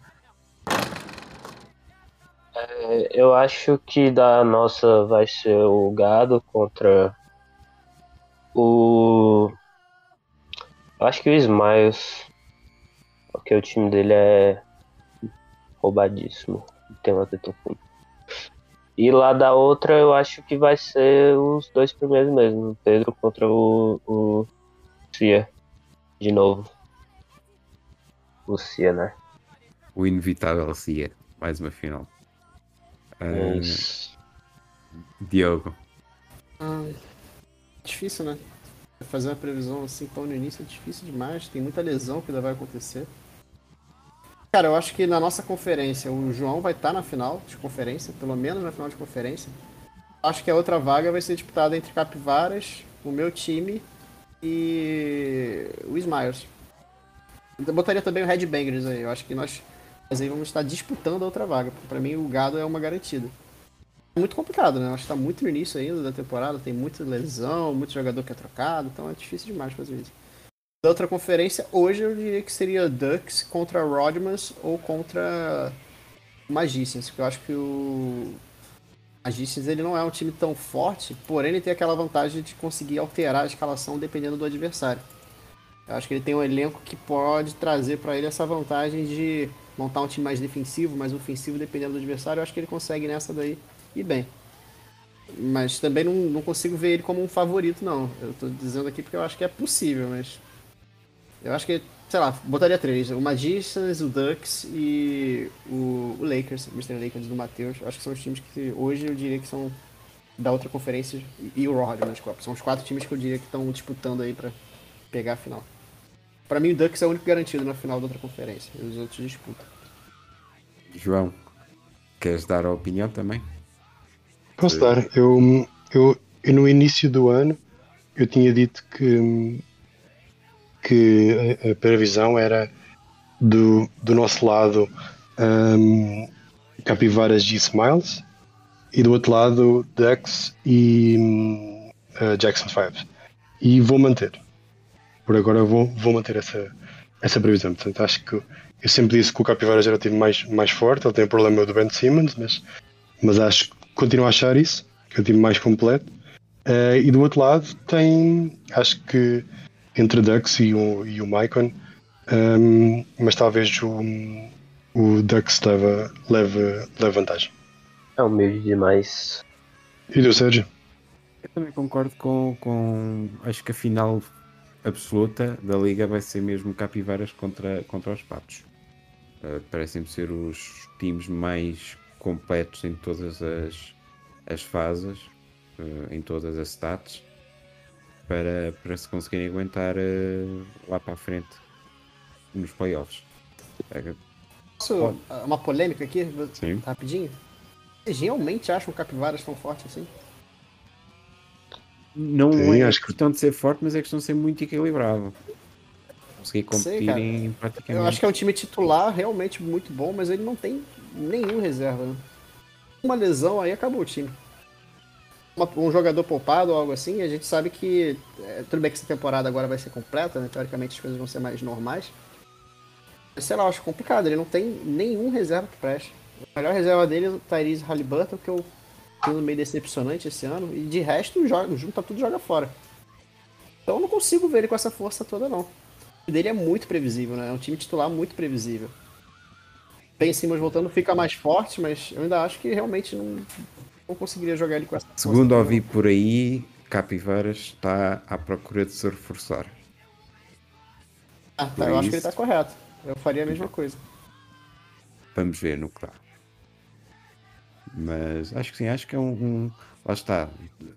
E: É, eu acho que da nossa vai ser o Gado contra o. Eu acho que o Smiles. Porque o time dele é roubadíssimo. Tem uma Tetocumpo. E lá da outra eu acho que vai ser os dois primeiros mesmo. Pedro contra o, o Cia. De novo. O Cia, né?
C: O inevitável Cia. Mais uma final.
E: Isso.
C: Diogo.
D: Ah, difícil, né? Fazer uma previsão assim tão no início é difícil demais. Tem muita lesão que ainda vai acontecer. Cara, eu acho que na nossa conferência o João vai estar na final de conferência, pelo menos na final de conferência. Acho que a outra vaga vai ser disputada entre Capivaras, o meu time e o Smiles. Eu botaria também o Red Bangers aí. Eu acho que nós, nós aí vamos estar disputando a outra vaga. Pra mim o Gado é uma garantida. É muito complicado, né? Acho que tá muito no início ainda da temporada, tem muita lesão, muito jogador que é trocado, então é difícil demais fazer isso. Da outra conferência, hoje eu diria que seria Ducks contra Rodmans ou contra Magicians, porque eu acho que o Magicians ele não é um time tão forte, porém ele tem aquela vantagem de conseguir alterar a escalação dependendo do adversário. Eu acho que ele tem um elenco que pode trazer pra ele essa vantagem de montar um time mais defensivo, mais ofensivo dependendo do adversário. Eu acho que ele consegue nessa daí ir bem. Mas também não, não consigo ver ele como um favorito, não. Eu tô dizendo aqui porque eu acho que é possível, mas. Eu acho que, sei lá, botaria três. O Magicians, o Ducks e o, o Lakers, o Mr. Lakers do Matheus. Acho que são os times que hoje eu diria que são da outra conferência. E, o Rodman, desculpa. São os quatro times que eu diria que estão disputando aí pra pegar a final. Pra mim o Ducks é o único garantido na final da outra conferência. E os outros disputam.
C: João, queres dar a opinião também?
B: Posso dar? Eu, eu, eu no início do ano eu tinha dito que, que a, previsão era do, do nosso lado um, Capivaras e Smiles e do outro lado Ducks e uh, Jackson 5. E vou manter. Por agora vou, vou manter essa, essa previsão. Portanto, acho que eu sempre disse que o Capivaras era o time mais, mais forte, ele tem o problema do Ben Simmons, mas, mas acho continuo a achar isso, que é o time mais completo. Eh, e do outro lado tem, acho que entre o Dux e o, e o Maicon, ehm, mas talvez o, o Dux leve, leve, leve vantagem.
E: É humilde demais.
B: E do Sérgio?
C: Eu também concordo com, com. Acho que a final absoluta da liga vai ser mesmo Capivaras contra, contra os Patos. Uh, Parecem-me ser os times mais completos em todas as, as fases, uh, em todas as stats, para, para se conseguirem aguentar uh, lá para a frente nos playoffs.
D: Posso uma polêmica aqui,
C: Sim.
D: rapidinho? Vocês realmente acham capivaras tão forte assim?
C: Não
B: Sim,
C: é
B: acho que-
C: questão de ser forte, mas é questão de ser muito equilibrado. Conseguir
D: Sei,
C: competir em praticamente.
D: Eu acho que é um time titular realmente muito bom, mas ele não tem nenhum reserva. Né? Uma lesão aí acabou o time. Uma- um jogador poupado ou algo assim, a gente sabe que. é, tudo bem que essa temporada agora vai ser completa, né? Teoricamente as coisas vão ser mais normais. Sei lá, eu acho complicado, ele não tem nenhum reserva que preste. A melhor reserva dele é o Tyrese Halliburton, que eu tenho meio decepcionante esse ano, e de resto joga, junta tudo e joga fora. Então eu não consigo ver ele com essa força toda, não. O dele é muito previsível, né? É um time titular muito previsível. Ben Simmons voltando fica mais forte, mas eu ainda acho que realmente não, não conseguiria jogar ele com essa
C: Segundo ouvi por aí, Capivaras está à procura de se reforçar.
D: Ah, tá, eu acho que ele
C: isso-
D: tá correto. Eu faria a mesma coisa.
C: Vamos ver no que dá. Mas acho que sim, acho que é um, um- Lá está.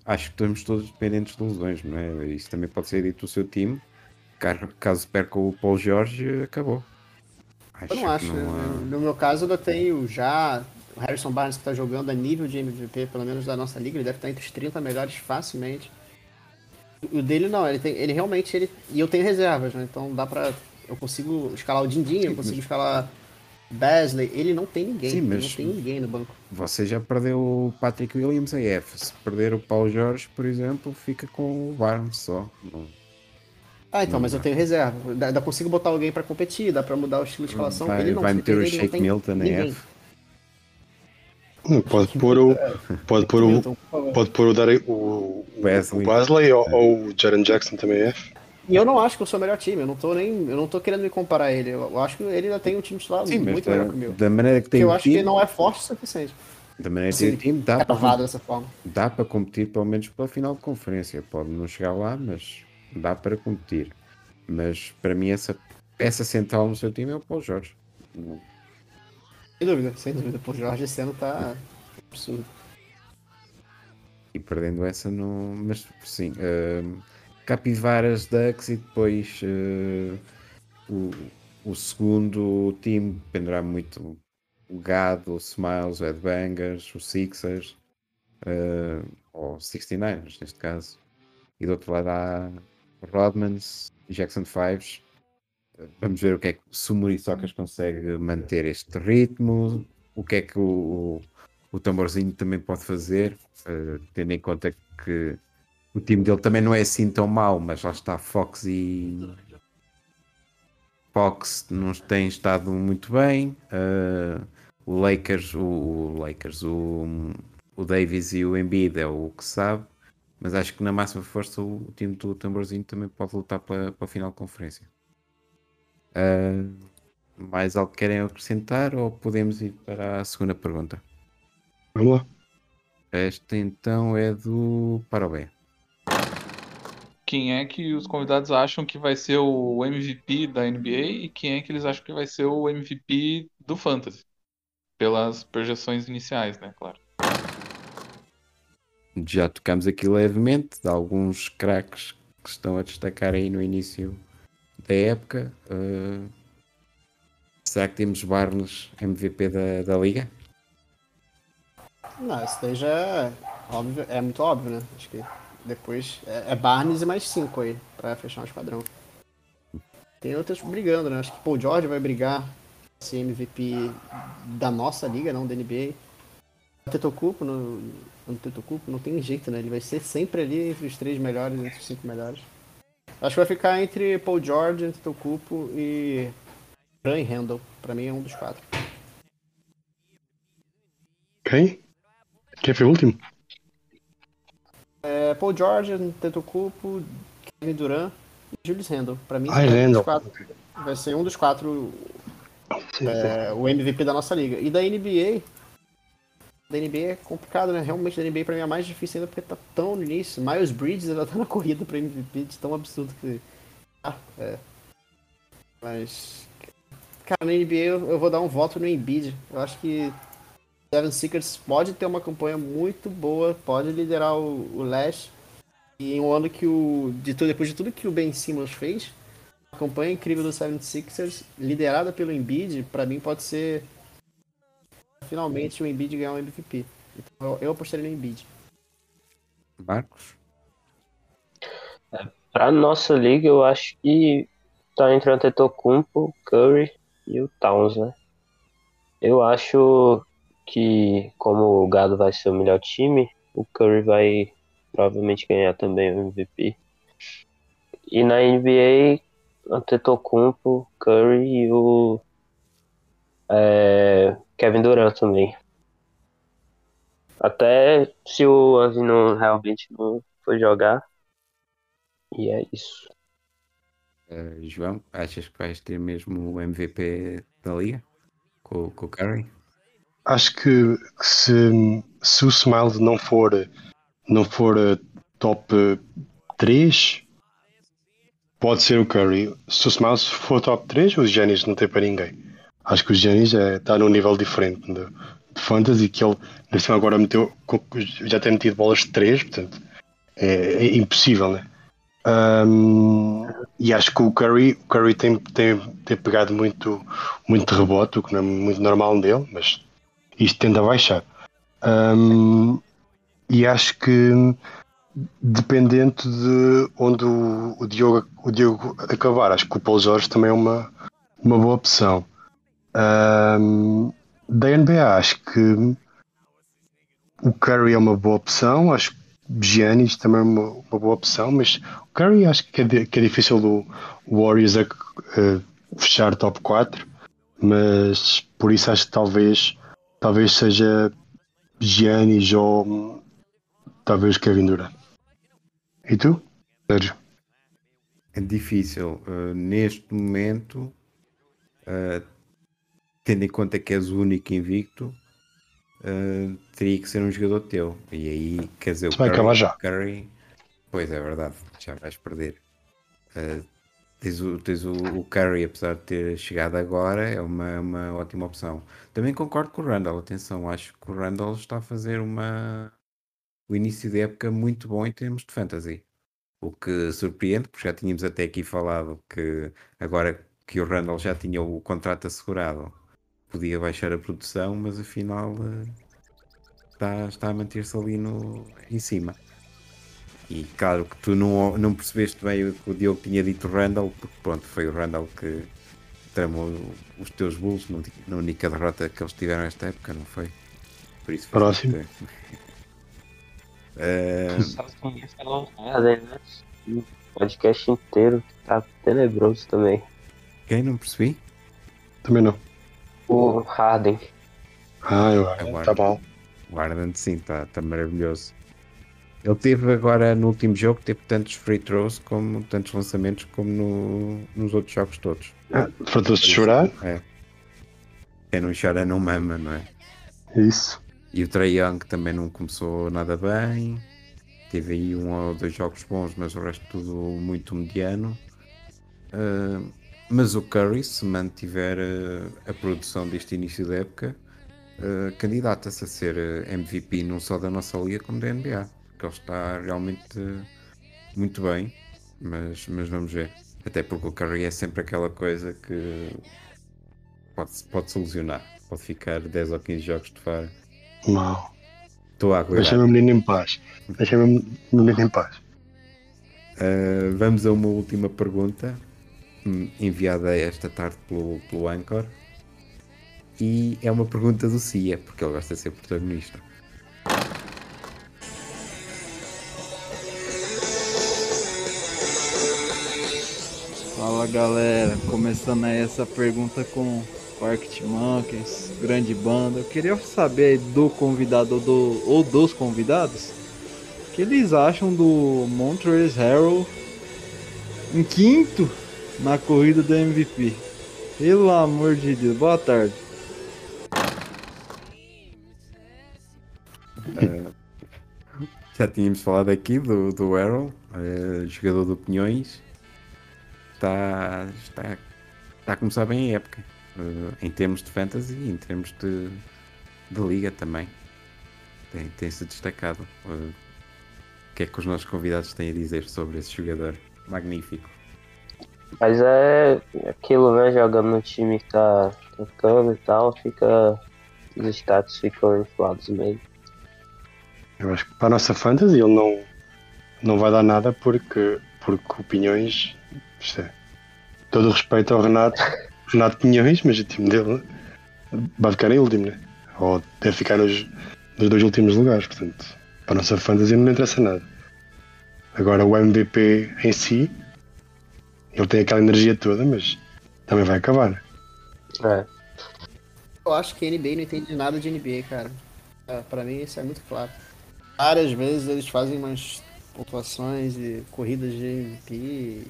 C: Acho que estamos todos dependentes de lesões, não é? Isso também pode ser dito do seu time. Caso perca o Paul Jorge, acabou.
D: Eu não acho.
C: não há-
D: No meu caso, eu tenho já o Harrison Barnes que tá jogando a nível de MVP, pelo menos da nossa liga. Ele deve estar entre os 30 melhores facilmente. O dele não, ele, tem, ele realmente. Ele, e eu tenho reservas, né? Então dá pra. Eu consigo escalar o Dindim, eu consigo escalar Basley. Ele não tem ninguém.
C: Sim,
D: ele
C: mas-
D: não tem ninguém no banco.
C: Você já perdeu o Patrick Williams a F. Se perder o Paul Jorge, por exemplo, fica com o Barnes só. Não-
D: Ah, então,
C: Não
D: mas eu tenho reserva. Dá, dá consigo botar alguém pra competir, dá pra mudar o estilo de escalação.
C: Vai,
D: ele não,
C: vai meter o Shake Milton na. F.
B: Hum, Pode pôr o. Pode pôr o. Pode pôr o, Dare- o, o
C: Wesley.
B: Wesley ou, ou o Jaren Jackson também é.
D: E eu não acho que eu sou o melhor time, eu não tô nem. Eu não tô querendo me comparar a ele. Eu acho que ele ainda tem um time titular
C: Sim,
D: muito
C: da,
D: melhor que o meu.
C: da maneira que tem
D: eu acho que
C: time,
D: ele não é forte o suficiente.
C: da maneira que tem o time, dá
D: Gravado
C: para,
D: dessa forma.
C: dá para competir pelo menos pela final de conferência. Pode não chegar lá, mas dá para competir. Mas para mim essa, essa central no seu time é o Paul Jorge.
D: Sem dúvida, sem dúvida. Pô, Jorge esse ano tá absurdo.
C: E perdendo essa não. Mas sim. hum, Capivaras, Ducks e depois eh, o, o segundo time dependerá muito o Gado, o Smiles, o Headbangers, o Sixers, eh, ou 69ers neste caso. E do outro lado há Rodmans Jackson Fives. Vamos ver o que é que se o Muriçocas consegue manter este ritmo, o que é que o, o tamborzinho também pode fazer, eh, tendo em conta que o time dele também não é assim tão mau, mas lá está Fox e Fox não tem estado muito bem. eh, o Lakers, o, o Lakers, o, o Davis e o Embiid é o que sabe, mas acho que na máxima força o, o time do tamborzinho também pode lutar para, para a final de conferência. Eh, mais algo que querem acrescentar ou podemos ir para a segunda pergunta?
B: Vamos lá.
C: Esta então é do Parobé.
G: Quem é que os convidados acham que vai ser o MVP da NBA e quem é que eles acham que vai ser o MVP do Fantasy? Pelas projeções iniciais, né? Claro.
C: Já tocamos aqui levemente de alguns craques que estão a destacar aí no início da época. Uh, será que temos Barnes MVP da, da liga?
D: Não, isso daí já é óbvio, é muito óbvio, né? Acho que depois é, é Barnes e mais cinco aí, pra fechar um esquadrão. Tem outras brigando, né? Acho que Paul George vai brigar ser MVP da nossa liga, não da NBA. O Tetocupo, no, no Tetocupo, não tem jeito, né? Ele vai ser sempre ali entre os três melhores, entre os cinco melhores. Acho que vai ficar entre Paul George, Tetocupo e Ryan Randall. Pra mim é um dos quatro.
B: Quem? Quem foi o último?
D: É, Paul George, Tetocupo, Kevin Durant e Julius Randle. Pra mim,
B: Ah,
D: é um quatro- vai ser um dos quatro
B: Sim,
D: é, o MVP da nossa liga. E da NBA, da NBA é complicado, né? Realmente da NBA pra mim é mais difícil ainda porque tá tão no início. Miles Bridges ainda tá na corrida pra MVP de tão absurdo que. Ah, é. Mas. Cara, na NBA eu, eu vou dar um voto no Embiid. Eu acho que Seven Secrets pode ter uma campanha muito boa, pode liderar o, o Leste. E em um ano que o. De tudo, depois de tudo que o Ben Simmons fez, a campanha incrível do 76ers, liderada pelo Embiid, pra mim pode ser finalmente o Embiid ganhar um MVP. Então eu, eu apostaria no Embiid.
C: Marcos?
E: Pra nossa liga, eu acho que tá entre o Antetokounmpo, Curry e o Towns, né? Eu acho que, como o Gado vai ser o melhor time, o Curry vai provavelmente ganhar também o MVP. E na NBA, Antetokounmpo, Curry e o é, Kevin Durant também. Até se o Anzi não realmente não for jogar. E é isso.
C: Eh, João, achas que vais ter mesmo o MVP da liga? Com, com o Curry?
B: Acho que se, se o Smile não for, não for eh, top 3, pode ser o Curry. Se o Smile for top 3, os Giannis não tem para ninguém. Acho que o Giannis está num nível diferente de, de fantasy, que ele agora meteu, já tem metido bolas de 3, portanto é, é impossível, né? Ahm, e acho que o Curry, o Curry tem, tem, tem pegado muito, muito rebote, o que não é muito normal dele, mas isto tende a baixar. Ahm, e acho que dependente de onde o, o, Diogo, o Diogo acabar, acho que o Paul Jorge também é uma, uma boa opção. Ahm, da NBA, acho que o Curry é uma boa opção, acho que Giannis também é uma, uma boa opção, mas o Curry acho que é, di- que é difícil do Warriors a, eh, fechar top 4, mas por isso acho que talvez, talvez seja Gianni, João, talvez Kevin Durant. E tu, Sérgio?
C: É difícil. Uh, neste momento, uh, tendo em conta que és o único invicto, uh, teria que ser um jogador teu. E aí, quer dizer,
B: Isso vai acabar já.
C: Curry, pois é verdade, já vais perder. Uh, tens o, tens o, o, Curry, apesar de ter chegado agora, é uma, uma ótima opção. Também concordo com o Randall, atenção, acho que o Randall está a fazer uma o início de época muito bom em termos de fantasy. O que surpreende, porque já tínhamos até aqui falado que agora que o Randall já tinha o contrato assegurado, podia baixar a produção, mas afinal uh, está, está a manter-se ali no, em cima. E claro que tu não, não percebeste bem o que o Diogo tinha dito Randall, porque pronto, foi o Randall que tramou os teus Bulls na única derrota que eles tiveram esta época, não foi?
B: Por isso Próximo.
E: Uh... Só? O podcast inteiro tá tenebroso também.
C: Quem não percebi?
B: Também não.
E: O Harden.
B: Ah, eu acho. Tá bom.
C: O Harden sim, tá, tá maravilhoso. Ele teve agora no último jogo, teve tantos free throws como tantos lançamentos como no, nos outros jogos todos.
B: Ah, Fartou-se de chorar?
C: É. Quem não chora não mama, não é?
B: Isso.
C: E o Trae Young também não começou nada bem. Teve aí um ou dois jogos bons, mas o resto tudo muito mediano. Uh, mas o Curry, se mantiver uh, a produção deste início da época, uh, candidata-se a ser MVP não só da nossa liga como da NBA que ele está realmente muito bem, mas, mas vamos ver. Até porque o Curry é sempre aquela coisa que pode, pode solucionar. Pode ficar 10 ou 15 jogos de fora.
B: Mal.
C: Estou a aguardar.
B: Deixa-me o menino em paz. Deixa-me o menino em paz.
C: Uh, vamos a uma última pergunta enviada esta tarde pelo, pelo Anchor. E é uma pergunta do CIA, porque ele gosta de ser protagonista.
H: Fala galera, começando aí essa pergunta com Arctic Monkeys, grande banda. Eu queria saber do convidado do, ou dos convidados o que eles acham do Montrezl Harrell em quinto na corrida do MVP. Pelo amor de Deus, boa tarde.
C: É, já tínhamos falado aqui do, do Harrell, é, jogador do Pinhões está, está, está a começar bem a época. Uh, em termos de fantasy e em termos de, de liga também. Tem, tem-se destacado. Uh, o que é que os nossos convidados têm a dizer sobre esse jogador magnífico?
E: Mas é aquilo, né? Jogando no time que tá tocando e tal, fica. Os status ficam inflados mesmo.
B: Eu acho que para a nossa fantasy ele não, não vai dar nada porque, porque opiniões isto é, todo o respeito ao Renato, Renato Pinhões, mas o time dele vai ficar em último, né? Ou deve ficar nos, nos dois últimos lugares, portanto, para a nossa fantasy não interessa nada. Agora o MVP em si, ele tem aquela energia toda, mas também vai acabar.
D: É. Eu acho que a NBA não entende nada de NBA, cara. É, pra mim isso é muito claro. Várias vezes eles fazem umas pontuações e corridas de MVP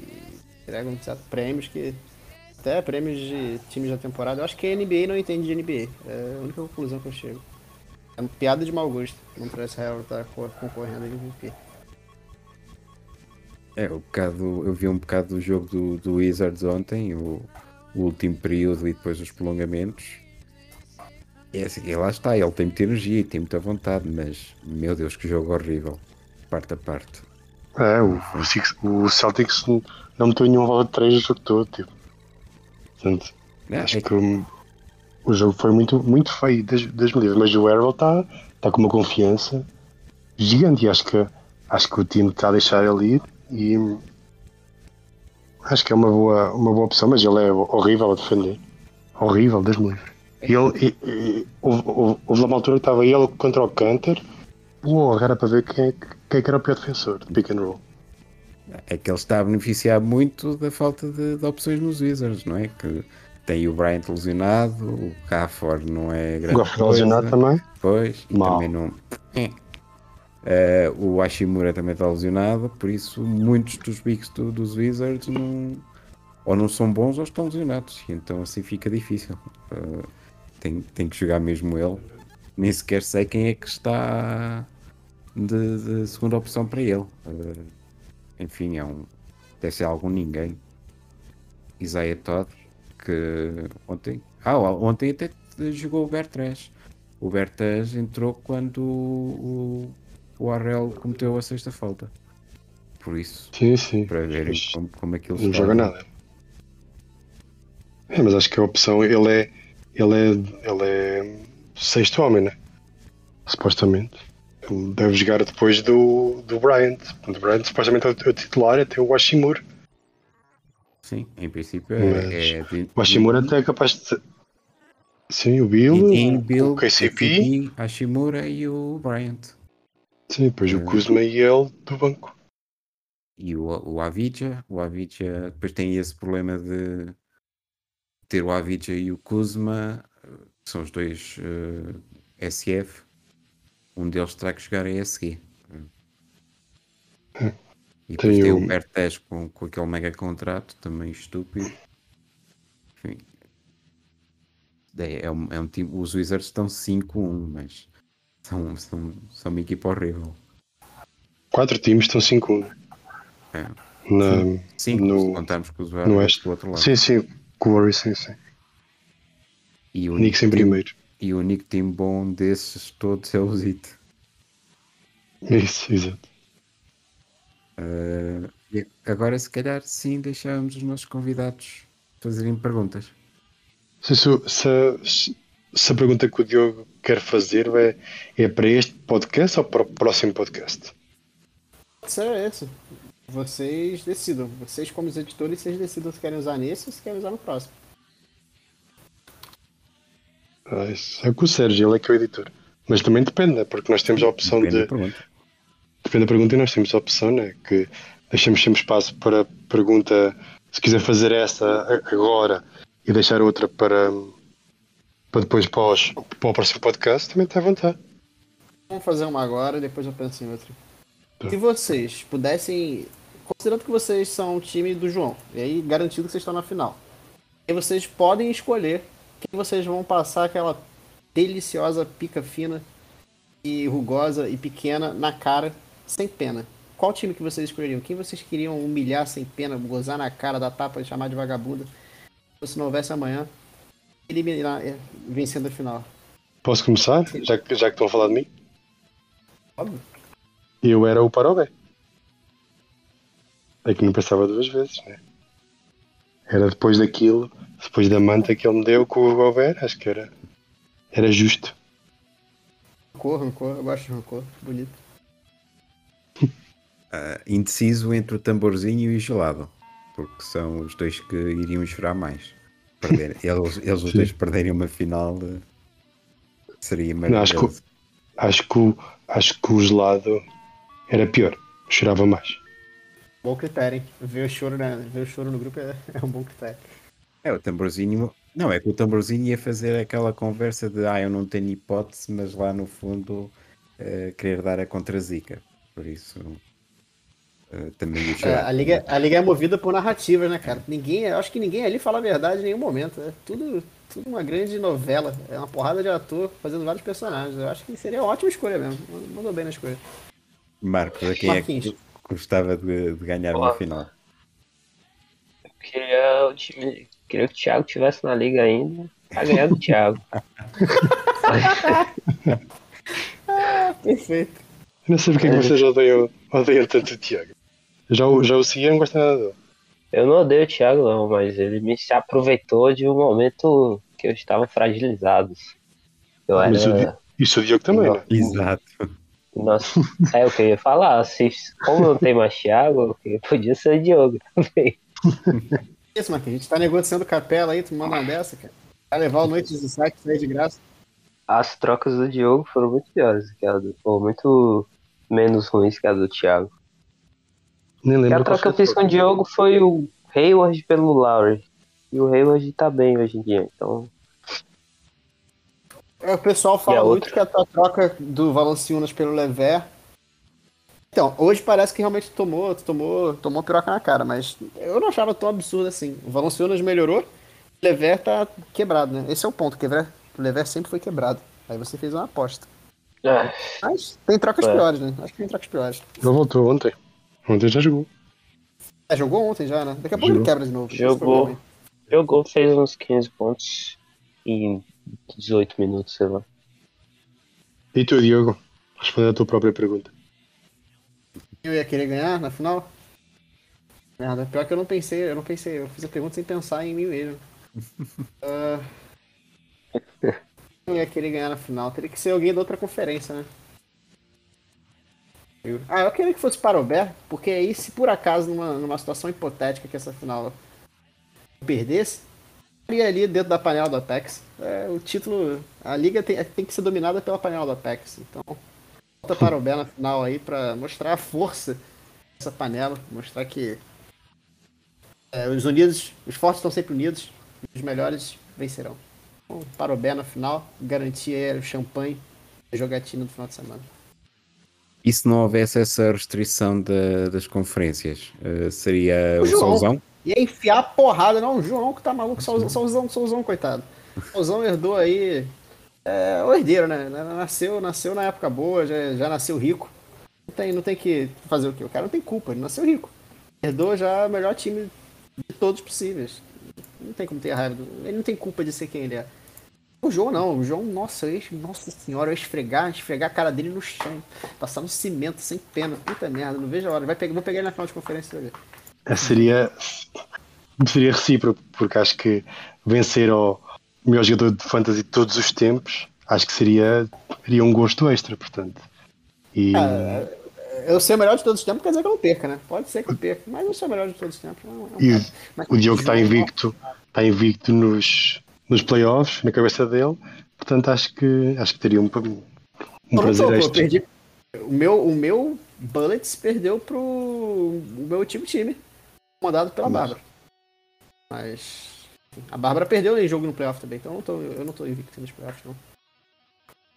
D: entregam prêmios que. Até prêmios de times da temporada. Eu acho que a NBA não entende de NBA. É a única conclusão que eu chego. É uma piada de mau gosto. Não parece real estar concorrendo a MVP.
C: É, o bocado, eu vi um bocado do jogo do, do Wizards ontem, o, o último período e depois os prolongamentos. E, assim, e lá está, ele tem muita energia e tem muita vontade, mas meu Deus, que jogo horrível, parte a parte.
B: É, o, o Celtics não meteu nenhuma bola de 3 no jogo todo, tipo. Portanto, é, acho é que o, o, jogo foi muito, muito feio das, das medidas, mas o Errol está tá com uma confiança gigante e acho que, acho que o time está a deixar ele ir e acho que é uma boa, uma boa opção, mas ele é horrível a defender. Horrível, Deus me livre. E ele, e, e, houve, houve, houve uma altura que estava ele contra o Canter, Uou, era para ver quem quem que era o pior defensor de pick and roll.
C: É que ele está a beneficiar muito da falta de, de opções nos Wizards, não é? Que tem o Bryant lesionado, o Cafor não é
B: O
C: grande
B: Goffrey
C: coisa,
B: lesionado também.
C: Pois,
B: Mal.
C: também não. É. Eh, o Hashimura também está lesionado, por isso muitos dos bigs do- dos Wizards não, ou não são bons ou estão lesionados, então assim fica difícil. Eh, tem, tem que jogar mesmo ele. Nem sequer sei quem é que está de, de segunda opção para ele. Eh, enfim, é um. Deve ser algum ninguém. Isaiah Todd, que ontem. Ah, ontem até jogou o Bertrand. O Bertrand entrou quando o, o Arrel cometeu a sexta falta. Por isso,
B: Sim, sim.
C: para verem
B: Mas
C: como, como é que ele
B: Não
C: está.
B: joga nada. É, mas acho que a opção, ele é. Ele é. Ele é sexto homem, né? Supostamente. Ele deve jogar depois do, do Bryant. O Bryant supostamente é o, é titular, até o Hashimura.
C: Sim, em princípio
B: Mas
C: é. é de-
B: O Hashimura até é capaz de. Sim, o Bill,
C: Bill,
B: o KCP,
C: Hashimura e o Bryant.
B: Sim, depois o
C: Eh,
B: Kuzma e ele do banco.
C: E o, o Avicii, o Avicii depois tem esse problema de ter o Avicii e o Kuzma, eh, que são os dois eh, SF. Um deles terá que jogar a ESG. E depois
B: Tem
C: tem
B: o-
C: o Bertes com, com aquele mega contrato, também estúpido. Enfim. É, é um, é um time, os Wizards estão 5-1, mas são, são, são uma equipa horrível.
B: Quatro times estão 5-1.
C: É.
B: Na,
C: 5
B: No-
C: se contarmos com os
B: no
C: Warriors
B: Oeste.
C: do outro lado.
B: sim, sim, com o Warriors, sim, sim.
C: E o
B: Knicks em primeiro.
C: E o único time bom desses todos é o Zit.
B: Isso, exato.
C: Uh, agora, se calhar, sim, deixávamos os nossos convidados fazerem perguntas.
B: Se, se- se- se a pergunta que o Diogo quer fazer é, é para este podcast ou para o próximo podcast?
D: É esse. Vocês decidam. Vocês, como os editores, vocês decidam se querem usar nesse ou se querem usar no próximo.
B: Ah, isso é com o Sérgio, ele é que é o editor. Mas também depende, né? porque nós temos a opção
C: Depende da
B: de.
C: pergunta.
B: Depende da pergunta e nós temos a opção, né? Que deixamos sempre espaço para pergunta. Se quiser fazer essa a- agora e deixar outra para, para depois para, os- para o próximo podcast, também está à vontade.
D: Vamos fazer uma agora e depois eu penso em outra.
B: Tá.
D: Se vocês pudessem. Considerando que vocês são o time do João, e aí garantido que vocês estão na final. E vocês podem escolher quem vocês vão passar aquela deliciosa pica fina e rugosa e pequena na cara, sem pena. Qual time que vocês escolheriam? Quem vocês queriam humilhar sem pena, gozar na cara, dar tapa e chamar de vagabunda? Se não houvesse amanhã, eliminar, é, vencendo a final.
B: Posso começar? Já que, já que estão a falar de mim?
D: Óbvio.
B: Eu era o Parobé. É que não pensava duas vezes, né? Era depois daquilo, depois da manta que ele me deu com o Gobert, acho que era, era justo.
D: Rancor, rancor, eu gosto de rancor, bonito.
C: Uh, indeciso entre o tamborzinho e o gelado, porque são os dois que iriam chorar mais. Perder, eles, eles os dois perderem uma final eh, seria
B: Não, acho que,
C: maravilhoso.
B: acho, que o, acho que o gelado era pior, chorava mais.
D: Bom critério, hein? Ver o choro, né? Ver o choro no grupo é, é um bom critério.
C: É, o tamborzinho. Não, é que o tamborzinho ia fazer aquela conversa de ah, eu não tenho hipótese, mas lá no fundo eh, querer dar a contra-zica. Por isso também ia
D: É, a, liga, a liga é movida por narrativas, né, cara? Ninguém, eu acho que ninguém ali fala a verdade em nenhum momento. É tudo, tudo uma grande novela. É uma porrada de ator fazendo vários personagens. Eu acho que seria uma ótima escolha mesmo. Mandou bem na escolha.
C: Marcos, a quem é que
D: Marquinhos.
C: gostava de, de ganhar uma
E: Olá.
C: final?
E: Eu queria o time. Queria que o Thiago tivesse na liga ainda. Pra ganhar do Thiago.
D: Perfeito.
B: Eu não sei porque é que vocês odeiam, odeiam tanto o Tiago. Já, o- já o segui, eu não gosto nada dele.
E: Eu não odeio o Thiago, não, mas ele me se aproveitou de um momento que eu estava fragilizado. Eu era.
B: Isso o Diogo também, né?
C: Exato.
E: Nossa, é o que eu ia falar. Se, como não tem mais Thiago, podia ser o Diogo também.
D: Isso, Marquinhos. A gente tá negociando capela aí, tu manda uma dessa, cara. Vai levar o Noites de Saque aí de graça.
E: As trocas do Diogo foram muito piores que a do. Ou muito menos ruins que a do Thiago.
B: Nem
E: E
B: lembro
E: a
B: qual
E: troca que eu
B: foi a
E: fiz com o Diogo foi o Hayward pelo Lowry. E o Hayward tá bem hoje em dia, então.
D: É, o pessoal fala
E: E a
D: muito que a, a troca do Valanciunas pelo Lever. Então, hoje parece que realmente tomou, tomou, tomou piroca na cara, mas eu não achava tão absurdo assim. O Valanciunas melhorou, o Lever tá quebrado, né? Esse é o ponto, quebrar. O Lever sempre foi quebrado. Aí você fez uma aposta.
E: Ah,
D: Mas tem trocas
E: É.
D: piores, né? Acho que tem trocas piores.
B: Ele voltou ontem. Ontem já jogou.
D: É, jogou ontem já, né? Daqui a pouco ele
B: Jogou.
D: quebra de novo.
E: Jogou. jogou, fez uns 15 pontos em 18 minutos, sei lá.
B: E tu, Diogo? Respondendo a tua própria pergunta.
D: Eu ia querer ganhar na final? Merda, pior que eu não pensei, eu não pensei, eu fiz a pergunta sem pensar em mim mesmo. Ah, eu ia querer ganhar na final, teria que ser alguém da outra conferência, né? Ah, eu queria que fosse para o Ber, porque aí se por acaso numa, numa situação hipotética que essa final perdesse, estaria ali dentro da panela do Apex. É, o título, a liga tem, tem que ser dominada pela panela do Apex, então volta para o Ber na final aí pra mostrar a força dessa panela, mostrar que é, os unidos, os fortes estão sempre unidos, os melhores vencerão. Então, para o Ber na final, garantir aí o champanhe, jogatina do final de semana.
C: E se não houvesse essa restrição da- das conferências, eh, seria
D: O
C: o
D: João.
C: Solzão?
D: E enfiar a porrada, não, o João que tá maluco, Solzão, Solzão, Solzão, coitado. Solzão herdou aí. É o herdeiro, né? Nasceu, nasceu na época boa, já, já nasceu rico. Não tem, não tem que fazer o quê? O cara não tem culpa, ele nasceu rico. Herdou já o melhor time de todos possíveis. Não tem como ter raiva. Ele não tem culpa de ser quem ele é. O João não, o João, nossa, eu, nossa senhora, eu ia esfregar, esfregar a cara dele no chão, passar no cimento sem pena. Puta merda, não vejo a hora. Vai pegar, vou pegar ele na final de conferência ver.
B: É, Seria, seria recíproco, porque acho que vencer o melhor jogador de fantasy de todos os tempos, acho que seria, seria um gosto extra, portanto. E
D: Ah, Eu ser o melhor de todos os tempos quer dizer que eu não perca, né? Pode ser que eu perca, mas eu sou o melhor de todos os tempos. É um- é
B: E o- Diogo está invicto, está invicto nos, nos playoffs, na cabeça dele, portanto acho que acho que teria um, um prazer extra.
D: perdi. O meu, o meu Bullets perdeu pro o meu time time, comandado pela
B: Mas-
D: Bárbara. Mas a Bárbara perdeu em jogo no playoff também, então eu não tô, eu não tô invicto nos playoffs, não.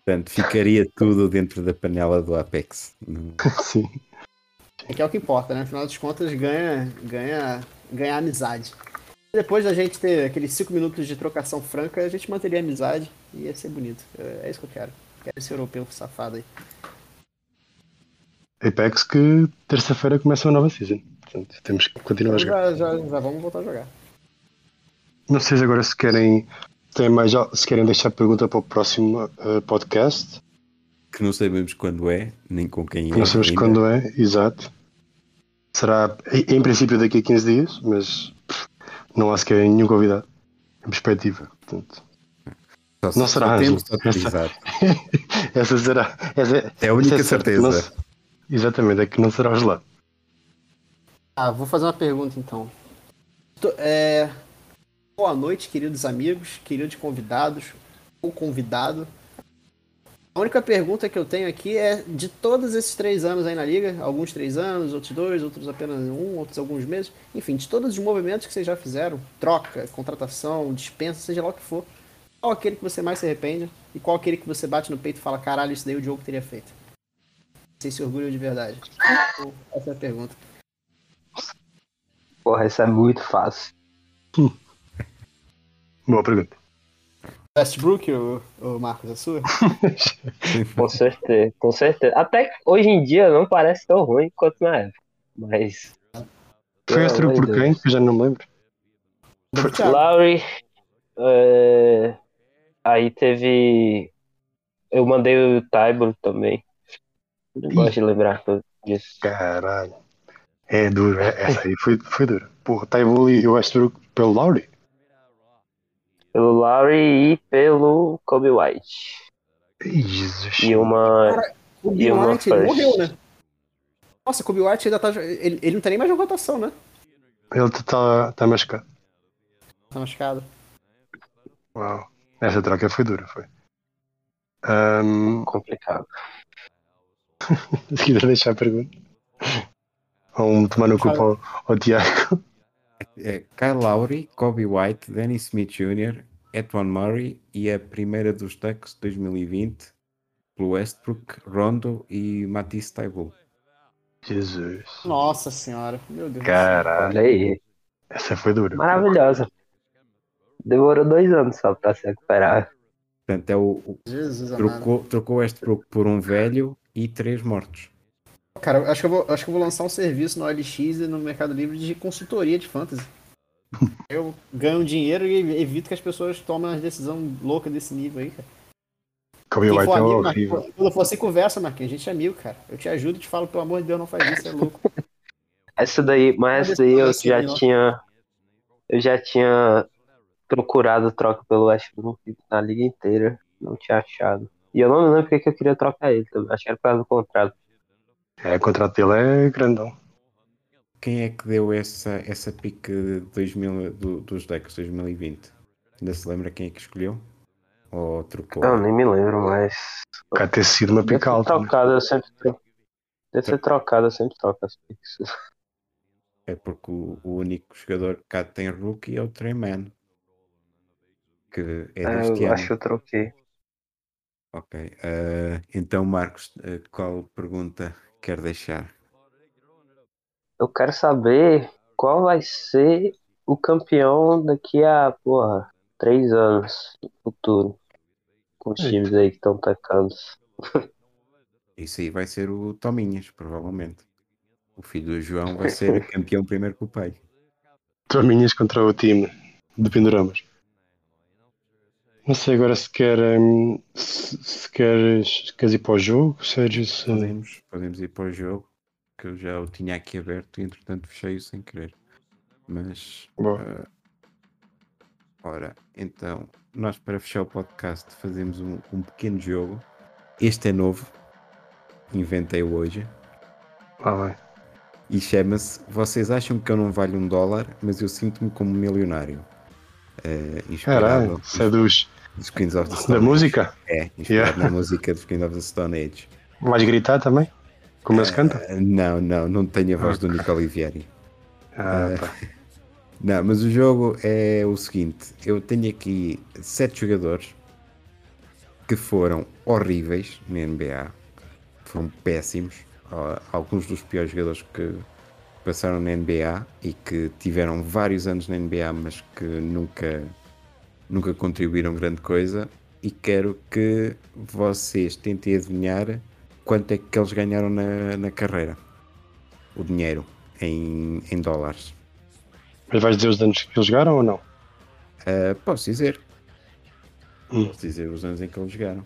C: Portanto, ficaria tudo dentro da panela do Apex.
B: Sim.
D: É que é o que importa, né? Afinal das contas, ganha, ganha, ganha amizade. Depois da gente ter aqueles 5 minutos de trocação franca, a gente manteria a amizade e ia ser bonito. É, é isso que eu quero. Quero esse europeu safado aí.
B: Apex que terça-feira começa uma nova season. Portanto, temos que continuar a
D: Então
B: jogar.
D: já, já, já vamos voltar a jogar.
B: Não sei se agora se querem, tem mais, se querem deixar pergunta para o próximo eh, podcast.
C: Que não sabemos quando é, nem com quem é.
B: Não sabemos
C: ainda.
B: quando é, exato. Será em, princípio daqui a 15 dias, mas não há sequer nenhum convidado em perspectiva. Portanto,
C: se-
B: Não será, Ângelo.
C: autorizado.
B: essa será. Essa,
C: É a única
B: essa que não
C: certeza.
B: se- exatamente, é que não será gelado.
D: Ah, vou fazer uma pergunta então. Tô- é, Boa noite, queridos amigos, queridos convidados, ou convidado. A única pergunta que eu tenho aqui é de todos esses três anos aí na liga, alguns três anos, outros dois, outros apenas um, outros alguns meses, enfim, de todos os movimentos que vocês já fizeram, troca, contratação, dispensa, seja lá o que for, qual aquele que você mais se arrepende e qual aquele que você bate no peito e fala, caralho, isso daí o Diogo teria feito? Vocês se orgulham de verdade? Essa é a pergunta.
E: Porra, isso é muito fácil.
B: Boa pergunta.
D: Westbrook, o, o Marcos, a sua?
E: Com certeza, com certeza. Até hoje em dia não parece tão ruim quanto na época. Mas.
B: Foi
E: de
B: por quem? Já não me lembro.
E: Lowry. é, Aí teve. Eu mandei o Tybor também. Não gosto de lembrar tudo disso.
B: Caralho. É duro, é- essa aí foi, foi duro. Porra, Tybull e o Westbrook pelo Lowry?
E: Pelo Lowry e pelo Kobe White.
B: Jesus.
E: E uma.
D: Kobe
E: E uma
D: White, morreu, né? Nossa, Kobe White ainda tá. Ele, ele não tá nem mais na rotação, né?
B: Ele está tá machucado.
D: Tá machucado.
B: Uau. Essa troca foi dura, foi. Ahm,
E: Complicado.
B: se quiser deixar a pergunta. Ou um tomar no cu ao, ao Tiago.
C: É Kyle Lowry, Kobe White, Danny Smith Jr., Etwan Murray e a primeira dos Ducks 2020 pelo Westbrook, Rondo e Matisse Taibull.
B: Jesus.
D: Nossa senhora, meu Deus.
B: Caralho.
E: Olha aí.
B: Essa foi dura.
E: Maravilhosa. Demorou dois anos só pra se recuperar.
C: Portanto, é o, o-
D: Jesus amado.
C: trocou, trocou o Westbrook por um velho e três mortos.
D: Cara, acho que eu, vou, acho que eu vou lançar um serviço no OLX e no Mercado Livre de consultoria de fantasy. Eu ganho dinheiro e evito que as pessoas tomem uma decisão louca desse nível aí, cara.
B: Kobe
D: Quem for
B: é
D: amigo,
B: horrível.
D: Marquinhos, quando for conversa, Marquinhos. A gente é amigo, cara. Eu te ajudo e te falo, pelo amor de Deus, não faz isso, é louco.
E: Essa daí, mas essa daí eu já tinha. Eu já tinha procurado troca pelo Westbrook na liga inteira. Não tinha achado. E eu não me lembro porque que eu queria trocar ele também. Acho que era por causa do contrato.
B: É, o contrato dele é grandão.
C: Quem é que deu essa, essa pique de 2000, do- dos decks 2020? Ainda se lembra quem é que escolheu? Ou trocou?
E: Eu nem me lembro, mas.
B: Cá ter sido uma pica alta. né?
E: trocado, eu sempre troco. Deve ser trocado, eu sempre troco as picks.
C: É porque o, o único jogador que cá tem rookie é o Treyman. Que é
E: É,
C: deste
E: eu
C: ano.
E: acho que eu troquei.
C: Ok. eh, então, Marcos, eh, qual pergunta quer deixar?
E: Eu quero saber qual vai ser o campeão daqui a, porra, três anos no futuro. Com os
B: Eita.
E: times aí que estão tacando.
C: Isso aí vai ser o Tominhas, provavelmente. O filho do João vai ser campeão primeiro que o pai.
B: Tominhas contra o time de Penduramas. Não sei agora se quer hum, se, se queres, queres ir para o jogo, Sérgio. Se...
C: Podemos, podemos ir para o jogo, que eu já o tinha aqui aberto e entretanto fechei-o sem querer. Mas, eh, ora, então, nós para fechar o podcast fazemos um, um pequeno jogo. Este é novo, inventei-o hoje.
B: Lá vai.
C: E chama-se Vocês acham que eu não valho um dólar, mas eu sinto-me como um milionário. Inspirado
B: Caralho, isso é dos,
C: dos Queens of the Stone
B: da música?
C: É, inspirado
B: Yeah.
C: na música dos Queens of the Stone Age.
B: Vais gritar também? Como eles cantam?
C: Eh, não, não, não tenho a voz do Nico Olivieri.
B: Ah, pá.
C: Não, mas o jogo é o seguinte: eu tenho aqui sete jogadores que foram horríveis na NBA, foram péssimos. ah, Alguns dos piores jogadores que passaram na NBA e que tiveram vários anos na NBA, mas que nunca, nunca contribuíram grande coisa. E quero que vocês tentem adivinhar quanto é que eles ganharam na, na carreira. O dinheiro em, em dólares.
B: Mas vais dizer os anos que eles jogaram ou não?
C: Uh, posso dizer.
B: Hum.
C: Posso dizer os anos em que eles jogaram.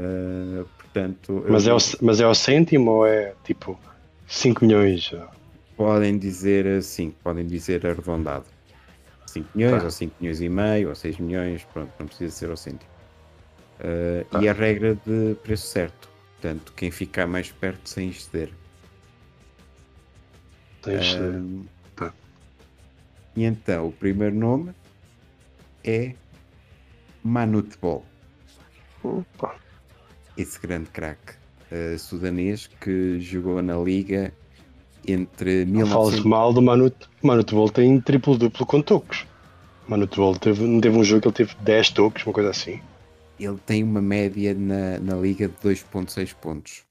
C: Uh, portanto, eu
B: Mas é,
C: vou-
B: o, mas é ao cêntimo ou é tipo 5 milhões?
C: Podem dizer assim, podem dizer arredondado. 5 milhões,
B: Tá.
C: ou 5 milhões e meio, ou 6 milhões, pronto, não precisa ser ao cêntimo. Uh,
B: Tá.
C: E a regra de preço certo. Portanto, quem ficar mais perto sem exceder.
B: Tens,
C: Um,
B: tá.
C: E então, o primeiro nome é Manute Ball.
B: opa,
C: esse grande craque eh, sudanês que jogou na liga entre
B: não fales
C: 1900
B: mal do Manute. Manute Ball tem triplo-duplo com tocos. Manute Ball teve, não teve um jogo que ele teve 10 tocos, uma coisa assim.
C: ele tem uma média na, na liga de 2.6 pontos.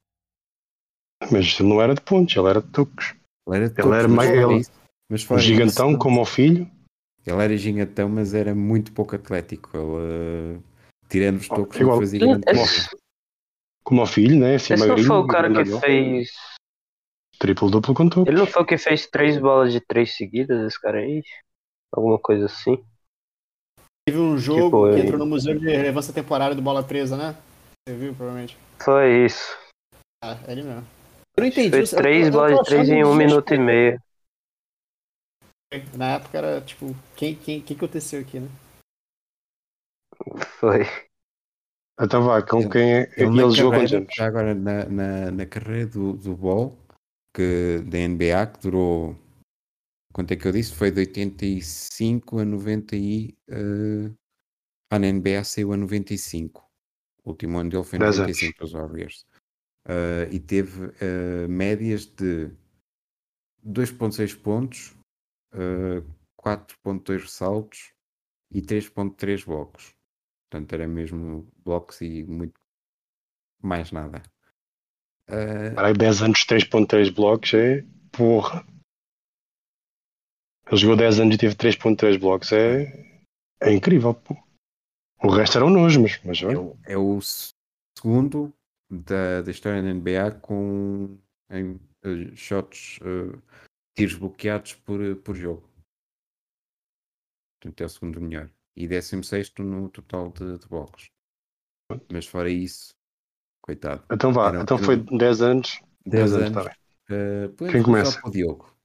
B: Mas ele não era de pontos, ele era de tocos.
C: Ele era,
B: Ele era mais-
C: fora
B: ele-
C: isso- mas
B: Um gigantão
C: isso,
B: como o filho.
C: Ele era gigantão, mas era muito pouco atlético. Ele, eh, tirando os tocos,
B: igual-
C: não fazia grande.
E: Esse,
B: Como o filho, né? Assim,
E: esse não
B: magrinho,
E: foi o cara que fez.
B: Triplo-duplo com tocos.
E: Ele não foi o que fez três bolas de três seguidas, esse cara aí? Alguma coisa assim.
D: Teve um jogo que
E: ele-
D: entrou no Museu de Relevância Temporária do Bola Presa, né? Você viu, provavelmente.
E: Foi isso.
D: Ah, é ele mesmo. Eu não entendi. Eu-
E: três
D: eu
E: bolas de três em um minuto e meio.
D: Na época era tipo, quem, quem, quem que aconteceu aqui, né?
E: Foi.
B: Então vá, com quem é.
C: Ele
B: jogou
C: agora na, na, na carreira do, do Ball, que, da NBA, que durou. Quanto é que eu disse? Foi de 85 a 90 e. ah, na NBA saiu a 95. O último ano dele foi em
B: Dez
C: 95 para os Warriors. Eh, e teve eh, médias de 2,6 pontos, eh, 4.2 ressaltos e 3.3 blocos. Portanto, era mesmo blocos e muito mais nada. Eh,
B: Para aí 10 anos 3.3 blocos é porra. Ele jogou 10 anos e teve 3.3 blocos. É, é incrível, pô. O resto era um nojo, mas, mas
C: é, o, é o se- segundo da, da história da NBA com em, eh, shots, eh, tiros bloqueados por, por jogo. Portanto, é o segundo melhor. E 16 no total de, de blocos. Mas fora isso, coitado.
B: Então vá,
C: Era-
B: então foi 10 anos.
C: 10
B: anos,
C: anos.
B: tá bem.
C: Podemos
B: Quem
C: começar
B: começa?
C: com o Diogo.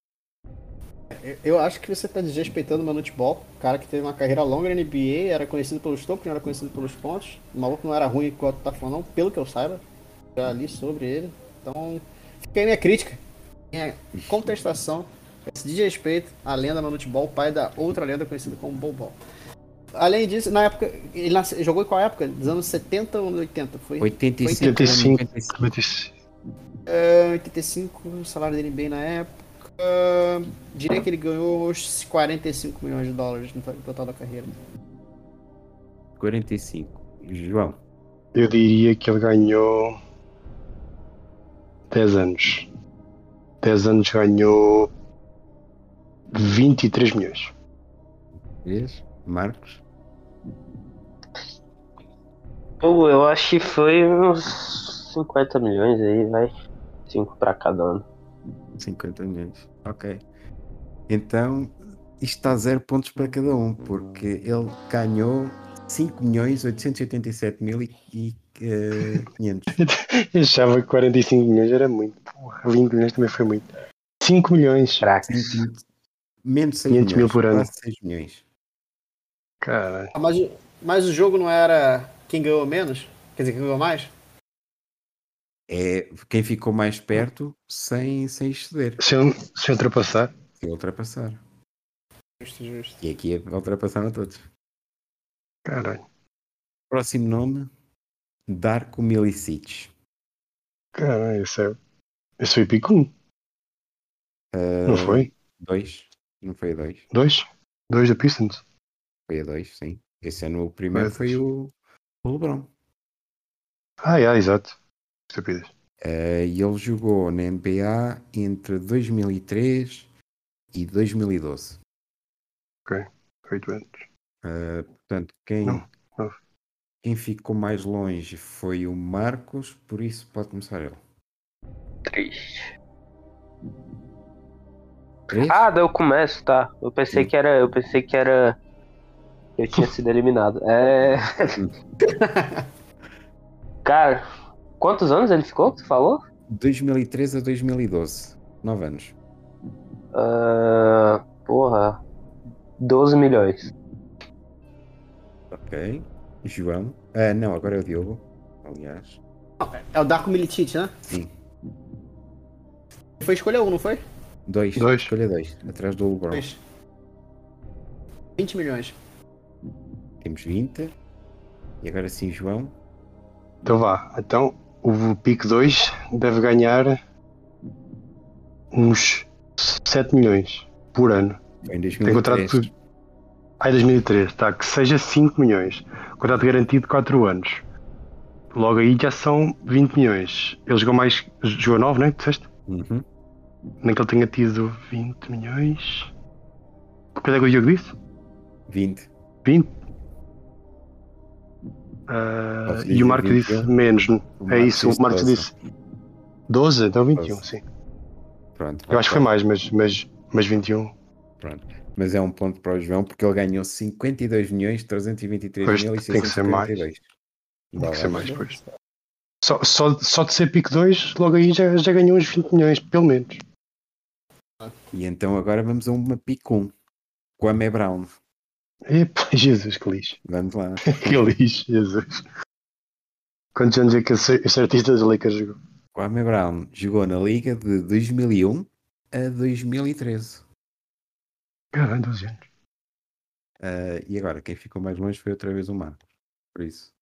D: Eu- acho que você tá desrespeitando o Manute Ball, cara que teve uma carreira longa na NBA, era conhecido pelos tocos, não era conhecido pelos pontos. O maluco não era ruim igual tu tá falando, não, pelo que eu saiba. Já li sobre ele. Então, fica aí minha crítica. Minha contestação. Esse desrespeito à lenda Manute Ball, pai da outra lenda conhecida como Bol Ball. Além disso, na época. Ele nasce- jogou em qual época? Dos anos 70 ou 80? Foi
C: 85,
B: 85.
C: 95.
B: 95.
D: É, 85, o salário dele bem na época. Diria que ele ganhou uns 45 milhões de dólares no to- total da carreira.
C: 45. João.
B: Eu diria que ele ganhou 10 anos. 10 anos ganhou 23 milhões.
C: Vês? Marcos.
E: Eu, eu acho que foi uns 50 milhões aí, vai. 5 pra cada ano.
C: 50 milhões. Ok. Então, isto está zero pontos para cada um, porque ele ganhou 5 milhões 887 mil e, e eh, 500.
B: Eu achava que 45 milhões era muito. Porra, 20 milhões também foi muito. 5 milhões.
E: Craques.
C: Menos 6
B: 500 mil
C: milhões.
B: por ano.
C: Quase 6 milhões.
B: Caralho.
D: Ah, Mas, o- mas o jogo não era quem ganhou menos? Quer dizer, quem ganhou mais?
C: É quem ficou mais perto sem, sem exceder,
B: Se eu, se eu ultrapassar,
C: sem ultrapassar.
D: Justo, justo.
C: E aqui é ultrapassaram a todos.
B: caralho.
C: Próximo nome: Darko Milicic.
B: Caralho, esse é. Esse foi pico 1,
C: Eh,
B: não foi?
C: 2. Não foi a 2.
B: 2? 2 da Pistons.
C: Foi a 2, sim. Esse ano o primeiro
B: Foi
C: foi
B: dois.
C: o, o LeBron.
B: Ah, é, exato. Estupidez.
C: Eh, e ele jogou na NBA entre 2003 e 2012.
B: 8 anos.
C: Eh, portanto, quem,
B: Não, nove.
C: quem ficou mais longe foi o Marcos, por isso pode começar ele.
E: Triste.
C: Três?
E: Ah, daí eu começo, tá. Eu pensei que era. Eu pensei que era. Eu tinha sido eliminado. É. Cara, quantos anos ele ficou? que Tu falou?
C: 2013 a 2012. 9 anos.
E: Ah, porra. 12 milhões.
C: Ok. João. Ah, não, agora é o Diogo. Aliás.
D: É o Darko Milicic, né?
C: Sim.
D: Foi escolha 1, não foi?
C: Dois.
B: Dois.
C: Escolha dois. Atrás do LeBron.
D: Dois. 20 milhões.
C: Temos 20. E agora sim, João.
B: Então vá. Então, o pico 2 deve ganhar uns 7 milhões por ano.
C: Em
B: Tem contrato
C: 2003.
B: de. Ai, 2003, tá? Que seja 5 milhões. Contrato garantido 4 anos. Logo aí já são 20 milhões. Ele jogou mais. Jogou 9, né? Disseste?
C: Uhum.
B: Nem que ele tenha tido 20 milhões. Quanto é que o Diogo disse?
C: 20.
B: 20?
C: Posso
B: e o Marco
C: 21?
B: disse menos. É isso, o Marco
C: 12.
B: disse 12, então 21,
C: 12.
B: sim.
C: Pronto.
B: Eu acho que foi mais, mas, mas, mas 21.
C: Pronto. Mas é um ponto para o João porque ele ganhou 52 milhões 323
B: Pois,
C: mil e
B: tem que ser mais.
C: 642.
B: Tem que ser mais, pois. Só, só, só de ser pico 2, logo aí já, já ganhou uns 20 milhões, pelo menos.
C: E então agora vamos a uma pico 1. Kwame Brown.
B: Epa, Jesus, que lixo.
C: Vamos lá.
B: Que lixo, Jesus. Quantos anos é que esse, esse artista das Lakers jogou?
C: Kwame Brown jogou na liga de 2001 a 2013.
B: Caralho, 12 anos.
C: Ah, e agora, quem ficou mais longe foi outra vez o Marcos. Por isso,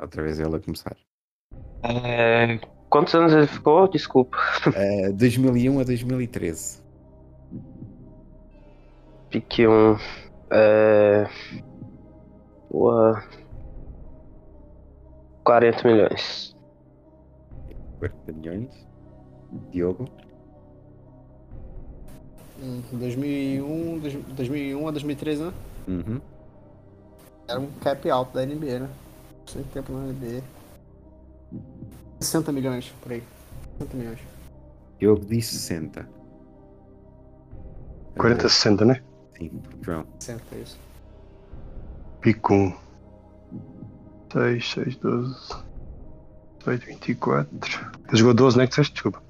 C: outra vez ele a começar.
E: É, quantos anos ele ficou? Desculpa.
C: Ah, 2001 a 2013.
E: Pique 1. É. Porra. 40 milhões.
C: 40 milhões. Diogo.
D: Hum, 2001, dois- 2001 a 2013, né?
C: Uhum.
D: Era um cap alto da NBA, né? Bastante tempo na NBA. 60 milhões, por aí. 60 milhões.
C: Diogo disse 60.
B: 40, 60, né?
C: Sim, João.
D: 60, é isso.
B: Pico 1. 6, 6, 12. 8, 24. Ele jogou 12, né? Que disseste? Desculpa.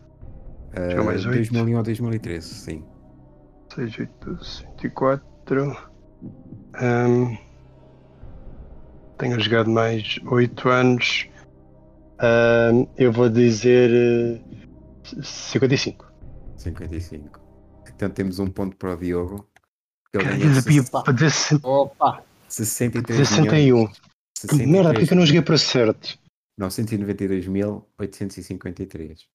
B: Jogou mais
C: Uh,
B: 8.
C: 2001 ou 2013, sim.
B: 6, 8, 12, 24. Ahm, tenho jogado mais 8 anos. Ahm, eu vou dizer eh, 55.
C: 55. Então temos um ponto para o Diogo. Ele
B: Cara,
C: ganhou
B: eu sabia
D: Opa.
B: para dizer 60
D: Opa!
C: 63 milhões.
B: 61. Que merda, porque que eu não
C: 63
B: joguei para certo?
C: Não, 192.853.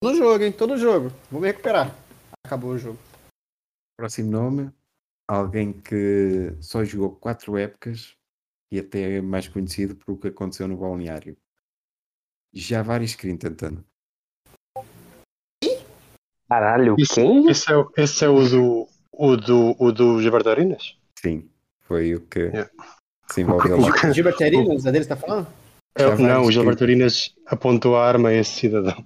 D: Todo jogo, hein? Todo jogo. Vou me recuperar. Acabou o jogo.
C: Próximo nome, alguém que só jogou 4 épocas e até é mais conhecido por o que aconteceu no balneário. Javaris Crinton.
E: Caralho,
B: Esse,
E: quem?
B: esse, é, o- esse é o do, o do, o do Gilbertarinas?
C: Sim, foi o que
B: Yeah.
C: se envolveu lá.
D: Gilbert Arenas, é dele que você tá falando?
B: É,
C: Javaris
B: não, o
C: Crinton.
B: Gilbertarinas apontou a arma a esse cidadão.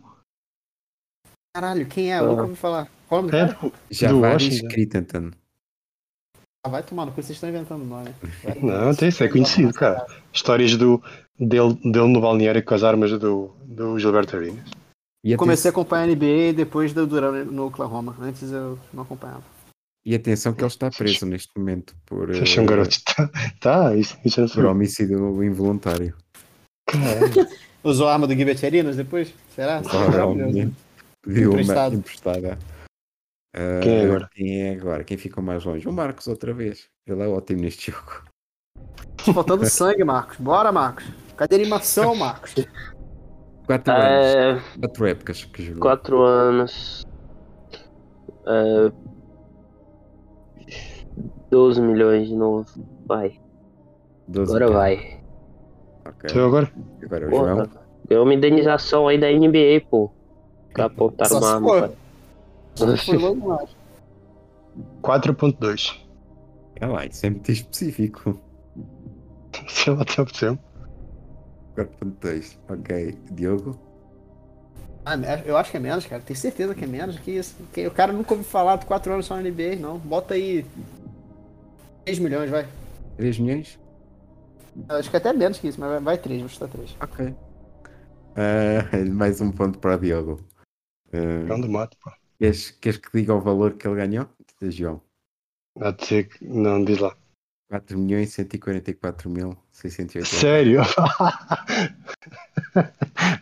D: Caralho, quem é? Eu nunca ouvi falar. Qual o nome do
B: É,
D: cara?
B: do Washington.
C: Crinton.
D: Ah, vai tomar no cu, vocês estão inventando nome. Vai.
B: Não, tem isso é conhecido, cara. Histórias do, dele, dele no balneário com as armas do, do Gilbertarinas.
C: E
D: Comecei a acompanhar a NBA depois do Durão no Oklahoma. Antes eu não acompanhava.
C: E atenção que ele está preso neste momento por,
B: Achei um
C: eh,
B: garoto. Tá, tá isso, isso não
C: por homicídio involuntário.
B: Caralho.
D: Usou a arma do Gilbert Arenas depois? Será?
C: Provavelmente. Pediu uma emprestada. Ah,
B: Quem é agora?
C: Quem é agora? Quem ficou mais longe? O Marcos outra vez. Ele é ótimo neste jogo.
D: Faltando sangue, Marcos. Bora, Marcos. Cadê a animação, Marcos?
C: Quatro anos.
E: É.
C: Quatro épocas que jogou.
E: 4 anos. É, 12 milhões de novo. Vai.
C: 12
E: Agora vai.
C: Ok.
B: Sou eu agora?
C: Agora é o João.
E: Porra. Deu uma indenização aí da NBA, pô. Que apontaram
D: Só
E: uma arma.
D: for.
E: pra-
D: Foi logo mais.
B: 4.2.
C: É lá, isso é muito específico.
B: Sei lá, tá percebendo?
C: 4.2. Ok. Diogo?
D: Ah, me- eu acho que é menos, cara. Tenho certeza que é menos que isso. O cara nunca ouviu falar de 4 anos só na NBA, não. Bota aí 3 milhões, vai.
C: 3 milhões?
D: Acho que até menos que isso, mas vai- vai 3, vou chutar 3.
C: Ok. Ah, mais um ponto para Diogo.
B: Cão do mato, pô.
C: queres, queres que diga o valor que ele ganhou? João.
B: Há de ser que. Não, diz lá.
C: 4 milhões 144 mil 680.
B: Sério?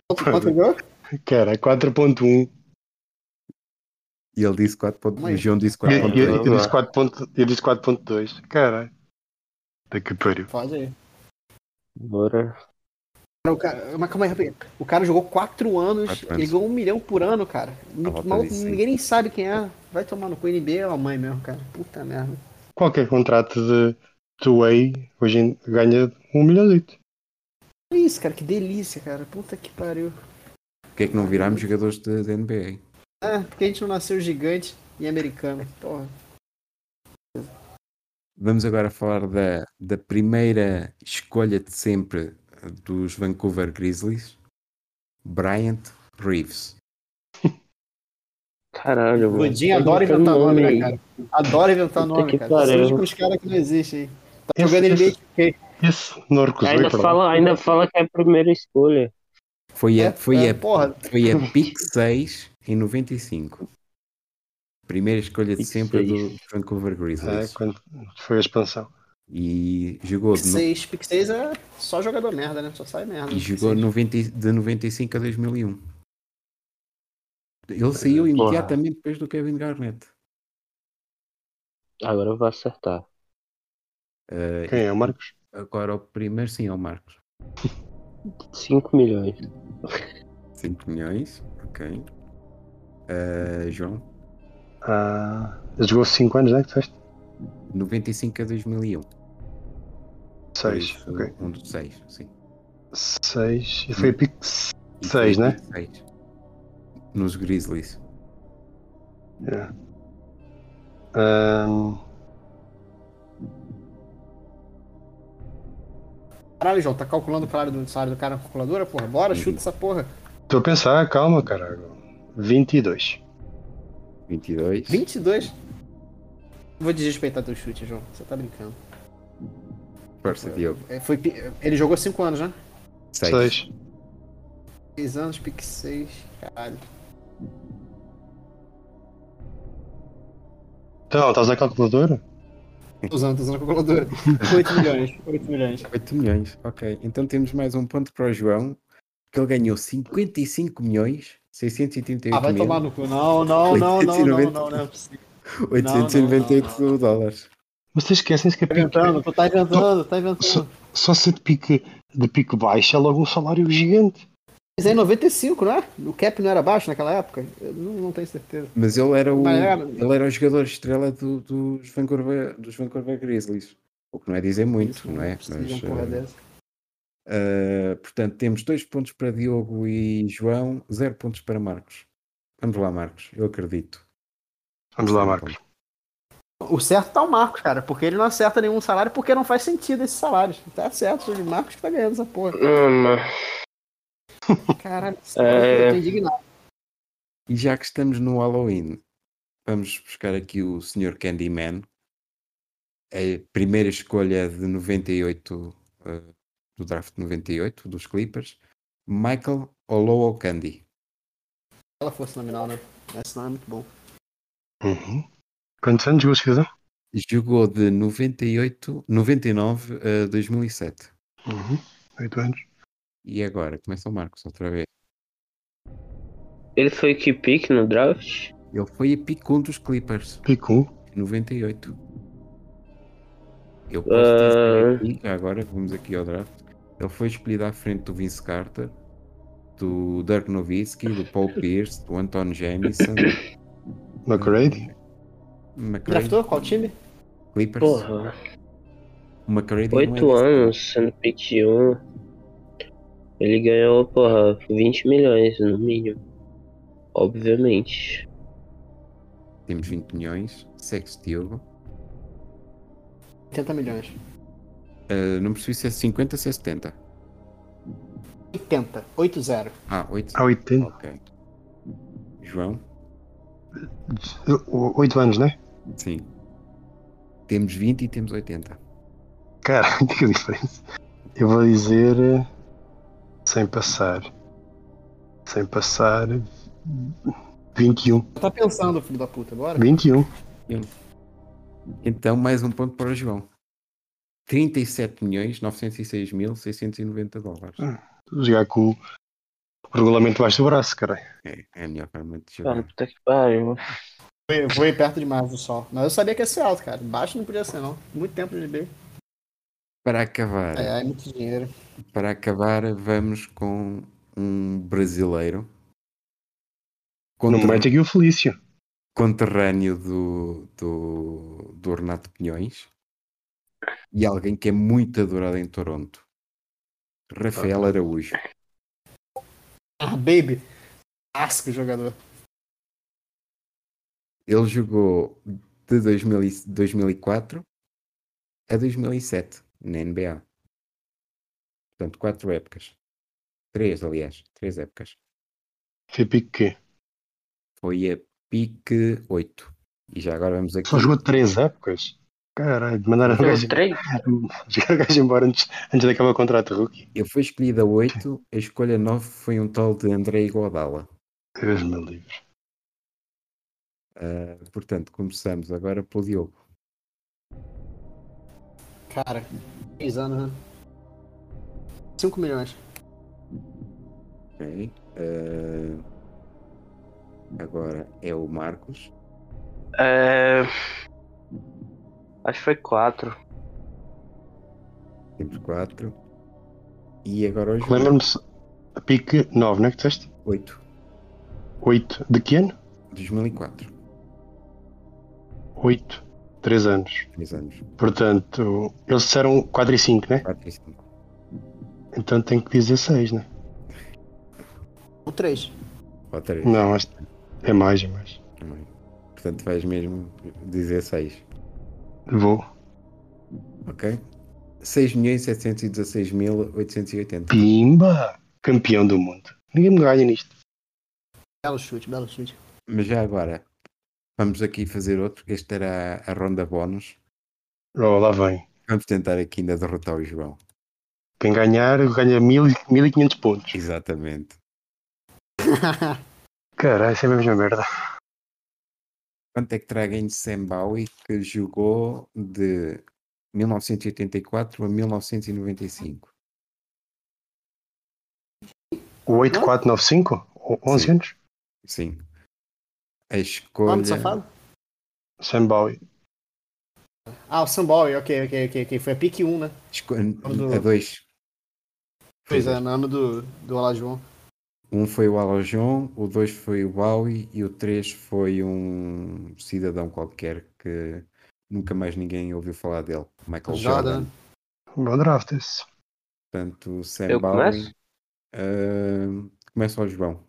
D: Quanto ganhou?
B: Cara, 4.1.
C: E ele disse 4 pontos.
D: Calma aí.
C: O João disse
B: Eu, eu,
C: 4.2.
B: eu disse 4 ponto- eu disse 4.2. Caralho. Daqui pariu.
D: Pode aí.
E: Bora.
D: O cara, mas calma aí, rapidinho. O cara jogou 4 anos,
C: Quatro
D: ele
C: anos.
D: ganhou um milhão por ano, cara.
C: Disso, sim.
D: ninguém nem sabe quem é. Vai tomar no NBA é a mãe mesmo, cara. Puta merda.
B: Qualquer contrato de two-way hoje em- ganha 1 milhão de
D: Olha isso, cara, que delícia, cara. Puta que pariu.
C: Porquê é que não virámos jogadores de, de NBA?
D: Ah, porque a gente não nasceu gigante e americano. Porra.
C: Vamos agora falar da, da primeira escolha de sempre dos Vancouver Grizzlies, Bryant Reeves.
E: Caralho, mano.
D: Godinho adora inventar
E: no
D: nome, né, cara? Adora inventar
E: Puta
D: nome,
E: que
D: cara. Surge com os caras que não existem aí. Tá
B: Esse-
D: jogando NBA 2K.
B: Esse não recusou,
E: Ainda fala, ainda fala que é a primeira escolha.
C: Foi a,
D: É,
C: foi
D: é,
C: a,
D: porra.
C: foi a pick 6 em 95. Primeira escolha de
E: Pick
C: sempre do Vancouver
B: É,
C: Grizzlies.
B: quando foi a expansão.
C: E jogou, de, no-
D: 6, Pick 6 é só jogador merda, né? Só sai merda.
C: e
D: no
C: jogou
D: Pick 6.
C: 90 de 95 a 2001. Ele saiu
E: Porra.
C: imediatamente depois do Kevin Garnett.
E: Agora eu vou acertar.
C: Eh,
B: Quem é o Marcos?
C: agora o primeiro sim é o Marcos.
E: 5 milhões.
C: 5 milhões, ok. Eh, João,
B: ele jogou 5 anos, né? Que disseste?
C: 95 a 2001.
B: 6.
C: Foi
B: Ok.
C: Um dos seis, sim.
B: 6. E foi a pick
C: E
B: 6,
C: foi
B: né?
C: seis. Nos Grizzlies.
B: Yeah. Ahm,
D: Caralho, João, tá calculando o salário do, salário do cara na calculadora? Porra, bora, chuta essa porra.
B: Estou a pensar, calma, caralho. 22.
C: 22.
D: 22? Vou desrespeitar teu chute, João. Você tá brincando.
C: Força, Diogo.
D: É, foi, ele jogou 5 anos, né?
C: 6.
B: 6.
D: 6 anos, pique 6. Caralho.
B: Então, estás na calculadora?
D: Tô usando, tô usando a calculadora. 8 milhões. 8 milhões.
C: 8 milhões, ok. Então temos mais um ponto para o João, que ele ganhou 55 milhões 638
D: Ah, vai
C: mil,
D: tomar no cu. Não, não, não, não, não, não, não é possível.
C: 898 dólares.
B: Vocês esquecem-se que a
D: Tá
B: pique,
D: inventando, tu tá inventando, tá inventando.
B: só ser de pique, de pique baixo é logo um salário gigante.
D: Mas é em 95, não é? O cap não era baixo naquela época? Eu não, não tenho certeza.
C: Mas ele era o,
D: Mas era-
C: ele era o jogador estrela do- dos, Vancouver, dos Vancouver Grizzlies. O que não é dizer muito,
D: Isso
C: não é? Mas,
D: uma
C: eh, portanto, temos dois pontos para Diogo e João, zero pontos para Marcos. Vamos lá, Marcos, eu acredito.
B: Vamos lá, Marcos.
D: O certo tá o Marcos, cara, porque ele não acerta nenhum salário porque não faz sentido esses salários. Tá certo, o Marcos que tá ganhando essa porra.
E: Hum.
D: Caralho,
E: É.
D: eu tô indignado.
C: E já que estamos no Halloween, vamos buscar aqui o Sr. Candyman. A primeira escolha de 98, eh, do draft de 98, dos Clippers. Michael Olowo Candy.
D: Ela força nominal, né? Esse não é muito bom.
B: Uhum. Quantos anos jogou cidadão?
C: Jogou de 98, 99 a 2007.
B: Uhum. 8 anos.
C: E agora, começa o Marcos outra vez.
E: Ele foi que pick no draft?
C: Ele foi a pick 1 dos Clippers,
B: Pique 1.
C: 98. Eu posso
E: Ah.
C: dizer aqui, agora vamos aqui ao draft. Ele foi escolhido à frente do Vince Carter, do Dirk Nowitzki, do Paul Pierce, do Anton Jamison,
B: McRae.
C: McCray,
D: Draftou? Qual time?
C: Clippers.
E: Porra,
C: O não é
E: oito
C: desse
E: anos sendo pick 1. Ele ganhou, porra, 20 milhões no mínimo. Obviamente.
C: Temos 20 milhões. Segue-se Diogo.
D: 80 milhões.
C: Uh, não percebi se é 50 ou se é 70.
D: 80. 8-0.
C: Ah, 8.
B: Há 80.
C: Ok. João?
B: 8 anos, né?
C: Sim. Temos 20 e temos 80.
B: Cara, que diferença. Eu vou dizer. eh, Sem passar. Sem passar. 21.
D: Tá pensando, filho da puta, bora?
B: 21.
C: Então, mais um ponto para o João. 37 milhões 906 mil 690 dólares.
B: Jogar com o regulamento baixo do braço, caralho.
C: É, é a melhor forma de jogar.
E: puta que pariu.
D: Foi, foi perto demais do sol. Mas eu sabia que ia ser alto, cara. Baixo não podia ser, não. Muito tempo de NBA.
C: Para acabar,
D: É, é muito dinheiro.
C: para acabar, vamos com um brasileiro
B: Não
C: conter-
B: mete aqui o Felício.
C: conterrâneo do, do, do Renato Pinhões e alguém que é muito adorado em Toronto. Rafael Araújo.
D: Ah, baby. Asco jogador.
C: Ele jogou de 2000 e- 2004 a 2007 na NBA. Portanto, quatro épocas. Três, aliás. Três épocas.
B: Foi pique quê?
C: Foi a pique 8. E já agora vamos aqui.
B: Só jogou 3 épocas? Caralho, mandaram o gajo,
E: Três?
B: o gajo embora antes, antes de acabar o contrato rookie.
C: Ele foi escolhido a 8. A escolha 9 foi um tal de André Iguodala.
B: Deus me livre.
C: Ah, portanto, começamos agora pelo Diogo.
D: Cara, 3 anos, né? 5 milhões.
C: Ok. Ah, agora é o Marcos.
E: É. Acho que foi quatro.
C: Temos 4. E agora João.
B: Lembra-me se- a pique 9, não é que disseste?
C: 8.
B: 8 de que ano?
C: 2004.
B: 8, 3 anos.
C: 3 anos.
B: Portanto, eles disseram 4 e 5, né?
C: 4 e 5.
B: Então tem que dizer 6, né?
D: O 3.
C: Ou 3.
B: Não, acho que é mais, é mais.
C: Portanto, vais mesmo dizer 6.
B: Vou.
C: Ok? 6.716.880.
B: Pimba! Campeão do mundo. Ninguém me ganha nisto.
D: Belo chute, belo chute.
C: Mas já agora, vamos aqui fazer outro. Este era a, a ronda bónus.
B: Oh, lá vem.
C: Vamos tentar aqui ainda derrotar o João.
B: Quem ganhar ganha 1500 pontos.
C: Exatamente.
B: Caralho, isso é a mesma merda.
C: Quanto é que terá ganho Sam Bowie que jogou de 1984 a 1995?
B: O 8495? O 11
C: Sim.
B: anos?
C: Sim. A
D: Nome
C: escolha.
D: do safado?
B: Sam Bowie.
D: Ah, o Samboy, ok, ok, ok, ok. Foi a pique 1, né?
C: esco-
D: do-
C: A dois.
D: Pois é, no ano do, do Olá João.
C: Um foi o Alajon, o dois foi o Bowie e o três foi um cidadão qualquer que nunca mais ninguém ouviu falar dele. Michael Jordan.
D: Jordan.
B: Bom draft esse.
C: Portanto, Sam
E: Eu
C: Bowie.
E: começo?
C: ah, começa ao João.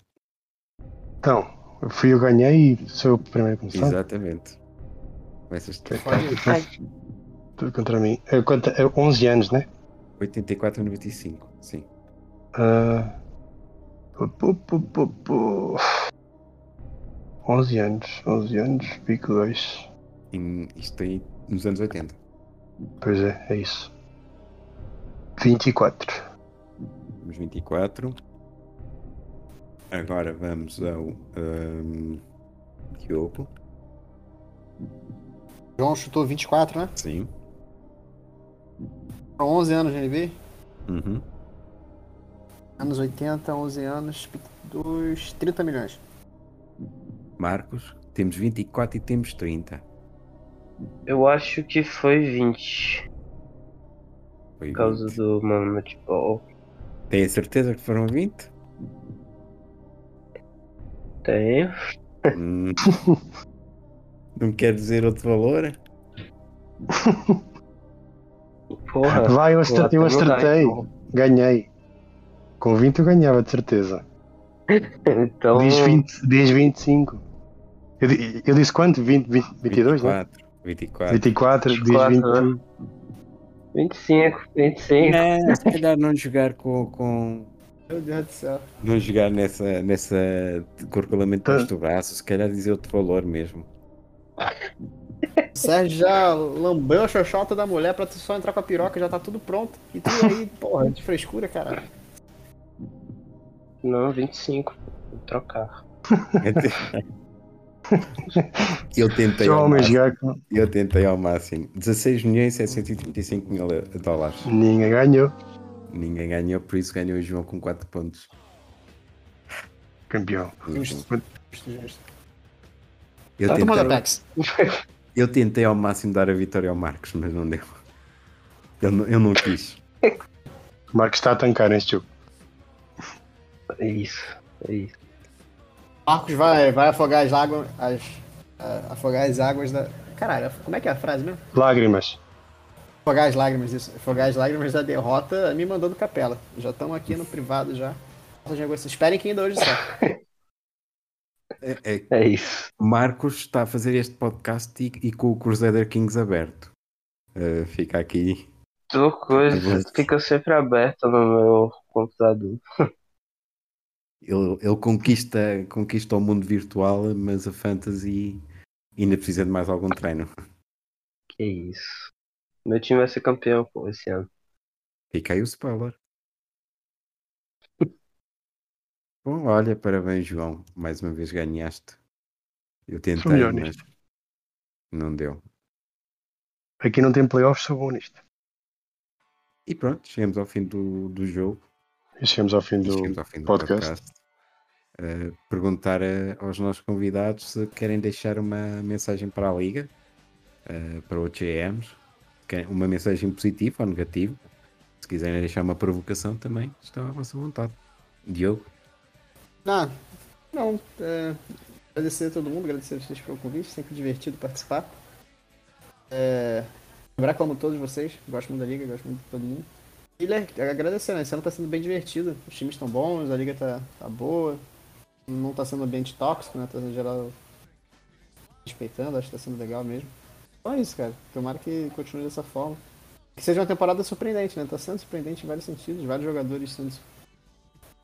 B: Então, eu fui eu ganhei e sou eu o primeiro a começar.
C: Exatamente. Começas tu.
B: Tudo contra mim. É, quanto, é 11 anos, né?
C: 84 a 95. Sim.
B: Ah, pu, pu, pu, pu, pu. 11 anos. 11 anos, pico 2.
C: Em- isto aí nos anos 80.
B: Pois é, é isso. 24.
C: Temos 24. Agora vamos ao ahm, Diogo.
D: João chutou 24, né?
C: Sim.
D: Foram 11 anos de NBA.
C: Uhum.
D: Anos 80, 11 anos, 2, 30 milhões.
C: Marcos, temos 24 e temos 30.
E: Eu acho que foi 20.
C: Foi
E: Por causa
C: 20.
E: do Mohamed Ball.
C: Tem a certeza que foram 20?
E: Tenho.
C: Hum. Não quer dizer outro valor?
E: Porra.
B: Vai, eu acertei, eu acertei. Ganhei. Com 20 eu ganhava, de certeza.
E: Então.
B: Diz, 20, diz 25. Eu, eu disse quanto? 20, 20 22, né?
C: 24. 24.
B: 24, diz
E: 24,
B: 25.
E: 25, 25.
C: Não, se calhar não jogar com, com.
D: Meu Deus do céu.
C: Não jogar nessa, nessa corcolamento
B: Tá.
C: do braço, se calhar dizer outro valor mesmo.
D: O Sérgio já lambeu a xoxota da mulher pra tu só entrar com a piroca, já tá tudo pronto. E tu aí, porra, de frescura, caralho.
E: Não, 25. Vou trocar.
C: Eu tentei, ao máximo, eu tentei ao máximo. 16 milhões e 735 mil dólares.
B: Ninguém ganhou.
C: Ninguém ganhou, por isso ganhou o João com 4 pontos.
B: Campeão.
D: Justo, justo.
C: Eu
D: Tá
C: tentei, eu tentei ao máximo dar a vitória ao Marcos, mas não deu. Eu não, eu não quis.
B: O Marcos está a tancar neste jogo.
E: É isso. É isso.
D: Marcos vai, vai afogar as águas. As, a- afogar as águas da. Caralho, como é que é a frase mesmo?
B: Lágrimas.
D: Afogar as lágrimas, isso. Afogar as lágrimas da derrota me mandando capela. Já estamos aqui no privado já. Esperem que ainda hoje sai.
C: É, é,
E: É isso.
C: Marcos está a fazer este podcast e, e com o Crusader Kings aberto. Uh, fica aqui.
E: Tua coisa fica sempre aberta no meu computador.
C: Ele, ele conquista, conquista o mundo virtual, mas a fantasy ainda precisa de mais algum treino.
E: Que isso. Meu time vai ser campeão pô, esse ano.
C: Fica aí o spoiler. Bom, olha, parabéns, João. Mais uma vez ganhaste. Eu tentei, mas não deu.
B: Aqui não tem playoffs, sou bom nisto.
C: E pronto, chegamos ao fim do, do jogo.
B: E chegamos ao fim do
C: ao fim do
B: podcast.
C: podcast. Uh, perguntar a- aos nossos convidados se querem deixar uma mensagem para a Liga, uh, para os GMs, Querem uma mensagem positiva ou negativa. Se quiserem deixar uma provocação também, estão à vossa vontade. Diogo,
D: Não, não. É, agradecer a todo mundo, agradecer a vocês pelo convite, sempre divertido participar. É, lembrar como todos vocês, gosto muito da liga, gosto muito de todo mundo. E le- agradecer, né? Esse ano tá sendo bem divertido. Os times estão bons, a liga tá, tá boa. Não tá sendo ambiente tóxico, né? Tá no geral respeitando, acho que tá sendo legal mesmo. Então é isso, cara. Tomara que continue dessa forma. Que seja uma temporada surpreendente, né? Tá sendo surpreendente em vários sentidos, vários jogadores sendo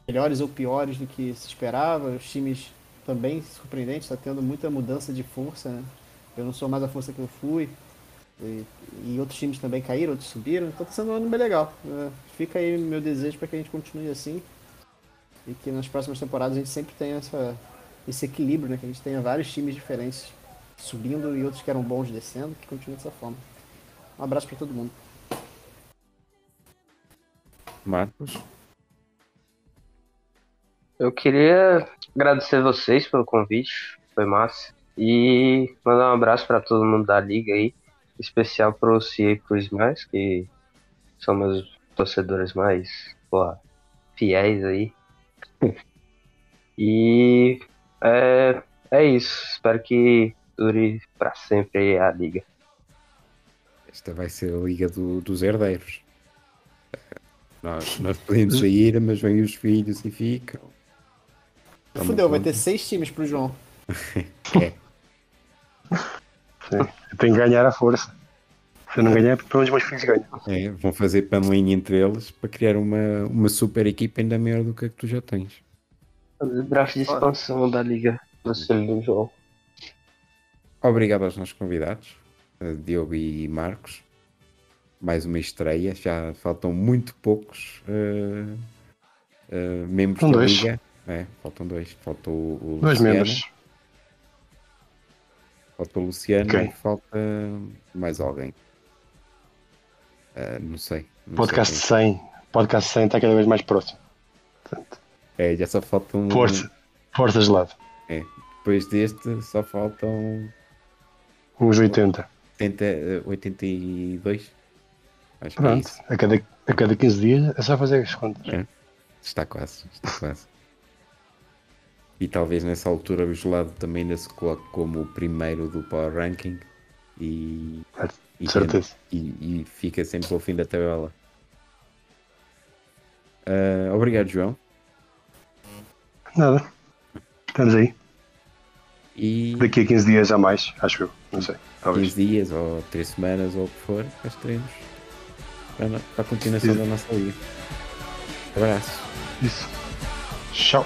D: melhores ou piores do que se esperava, os times também surpreendentes, tá tendo muita mudança de força, né? Eu não sou mais a força que eu fui. E, e outros times também caíram, outros subiram, então tá sendo um ano bem legal. né? Fica aí meu desejo para que a gente continue assim. E que nas próximas temporadas a gente sempre tenha essa, esse equilíbrio, né? Que a gente tenha vários times diferentes subindo e outros que eram bons descendo, que continue dessa forma. Um abraço para todo mundo.
C: Marcos?
E: Eu queria agradecer vocês pelo convite, foi massa. E mandar um abraço para todo mundo da liga aí, especial pro Cia e pro Smiles, que são meus torcedores mais pô, fiéis aí. e é, é isso, espero que dure para sempre aí a liga.
C: Esta vai ser a liga do- dos herdeiros. Nós, nós podemos sair, mas vêm os filhos e ficam.
D: Fudeu, vai ter seis times pro João.
C: É,
B: Sim. Eu tenho que ganhar a força. Se eu não ganhar, pelo menos os meus filhos ganham.
C: é, vão fazer panelinha entre eles para criar uma, uma super equipa ainda maior do que a que tu já tens.
E: Draft de expansão da liga do do João.
C: Obrigado aos nossos convidados, Diogo e Marcos. Mais uma estreia, já faltam muito poucos eh, eh, membros
B: São
C: da
B: dois.
C: liga. É, faltam dois. Faltou o, o
B: Dois
C: Luciano,
B: membros.
C: Falta o Luciano
B: Quem?
C: e falta mais alguém. Eh, não sei. não
B: Podcast
C: sei
B: 100. Podcast 100 está cada vez mais próximo. Portanto.
C: É, já só faltam.
B: força. Força gelado.
C: Depois deste, só faltam
B: Uns 80.
C: 80, eh, 82. Acho que é
B: Pronto.
C: isso.
B: A cada, a cada 15 dias é só fazer as contas.
C: É. Está quase, está quase. E talvez nessa altura o gelado também ainda se coloque como o primeiro do Power Ranking e,
B: É,
C: e,
B: certeza.
C: e, e fica sempre ao fim da tabela. Ah, obrigado, João.
B: Nada. Estamos aí.
C: E
B: Daqui a 15 dias a mais, acho eu. Não sei. Talvez.
C: 15 dias ou 3 semanas ou o que for, para, a- para a continuação
B: Isso.
C: da nossa liga. Abraço.
B: Isso. Tchau.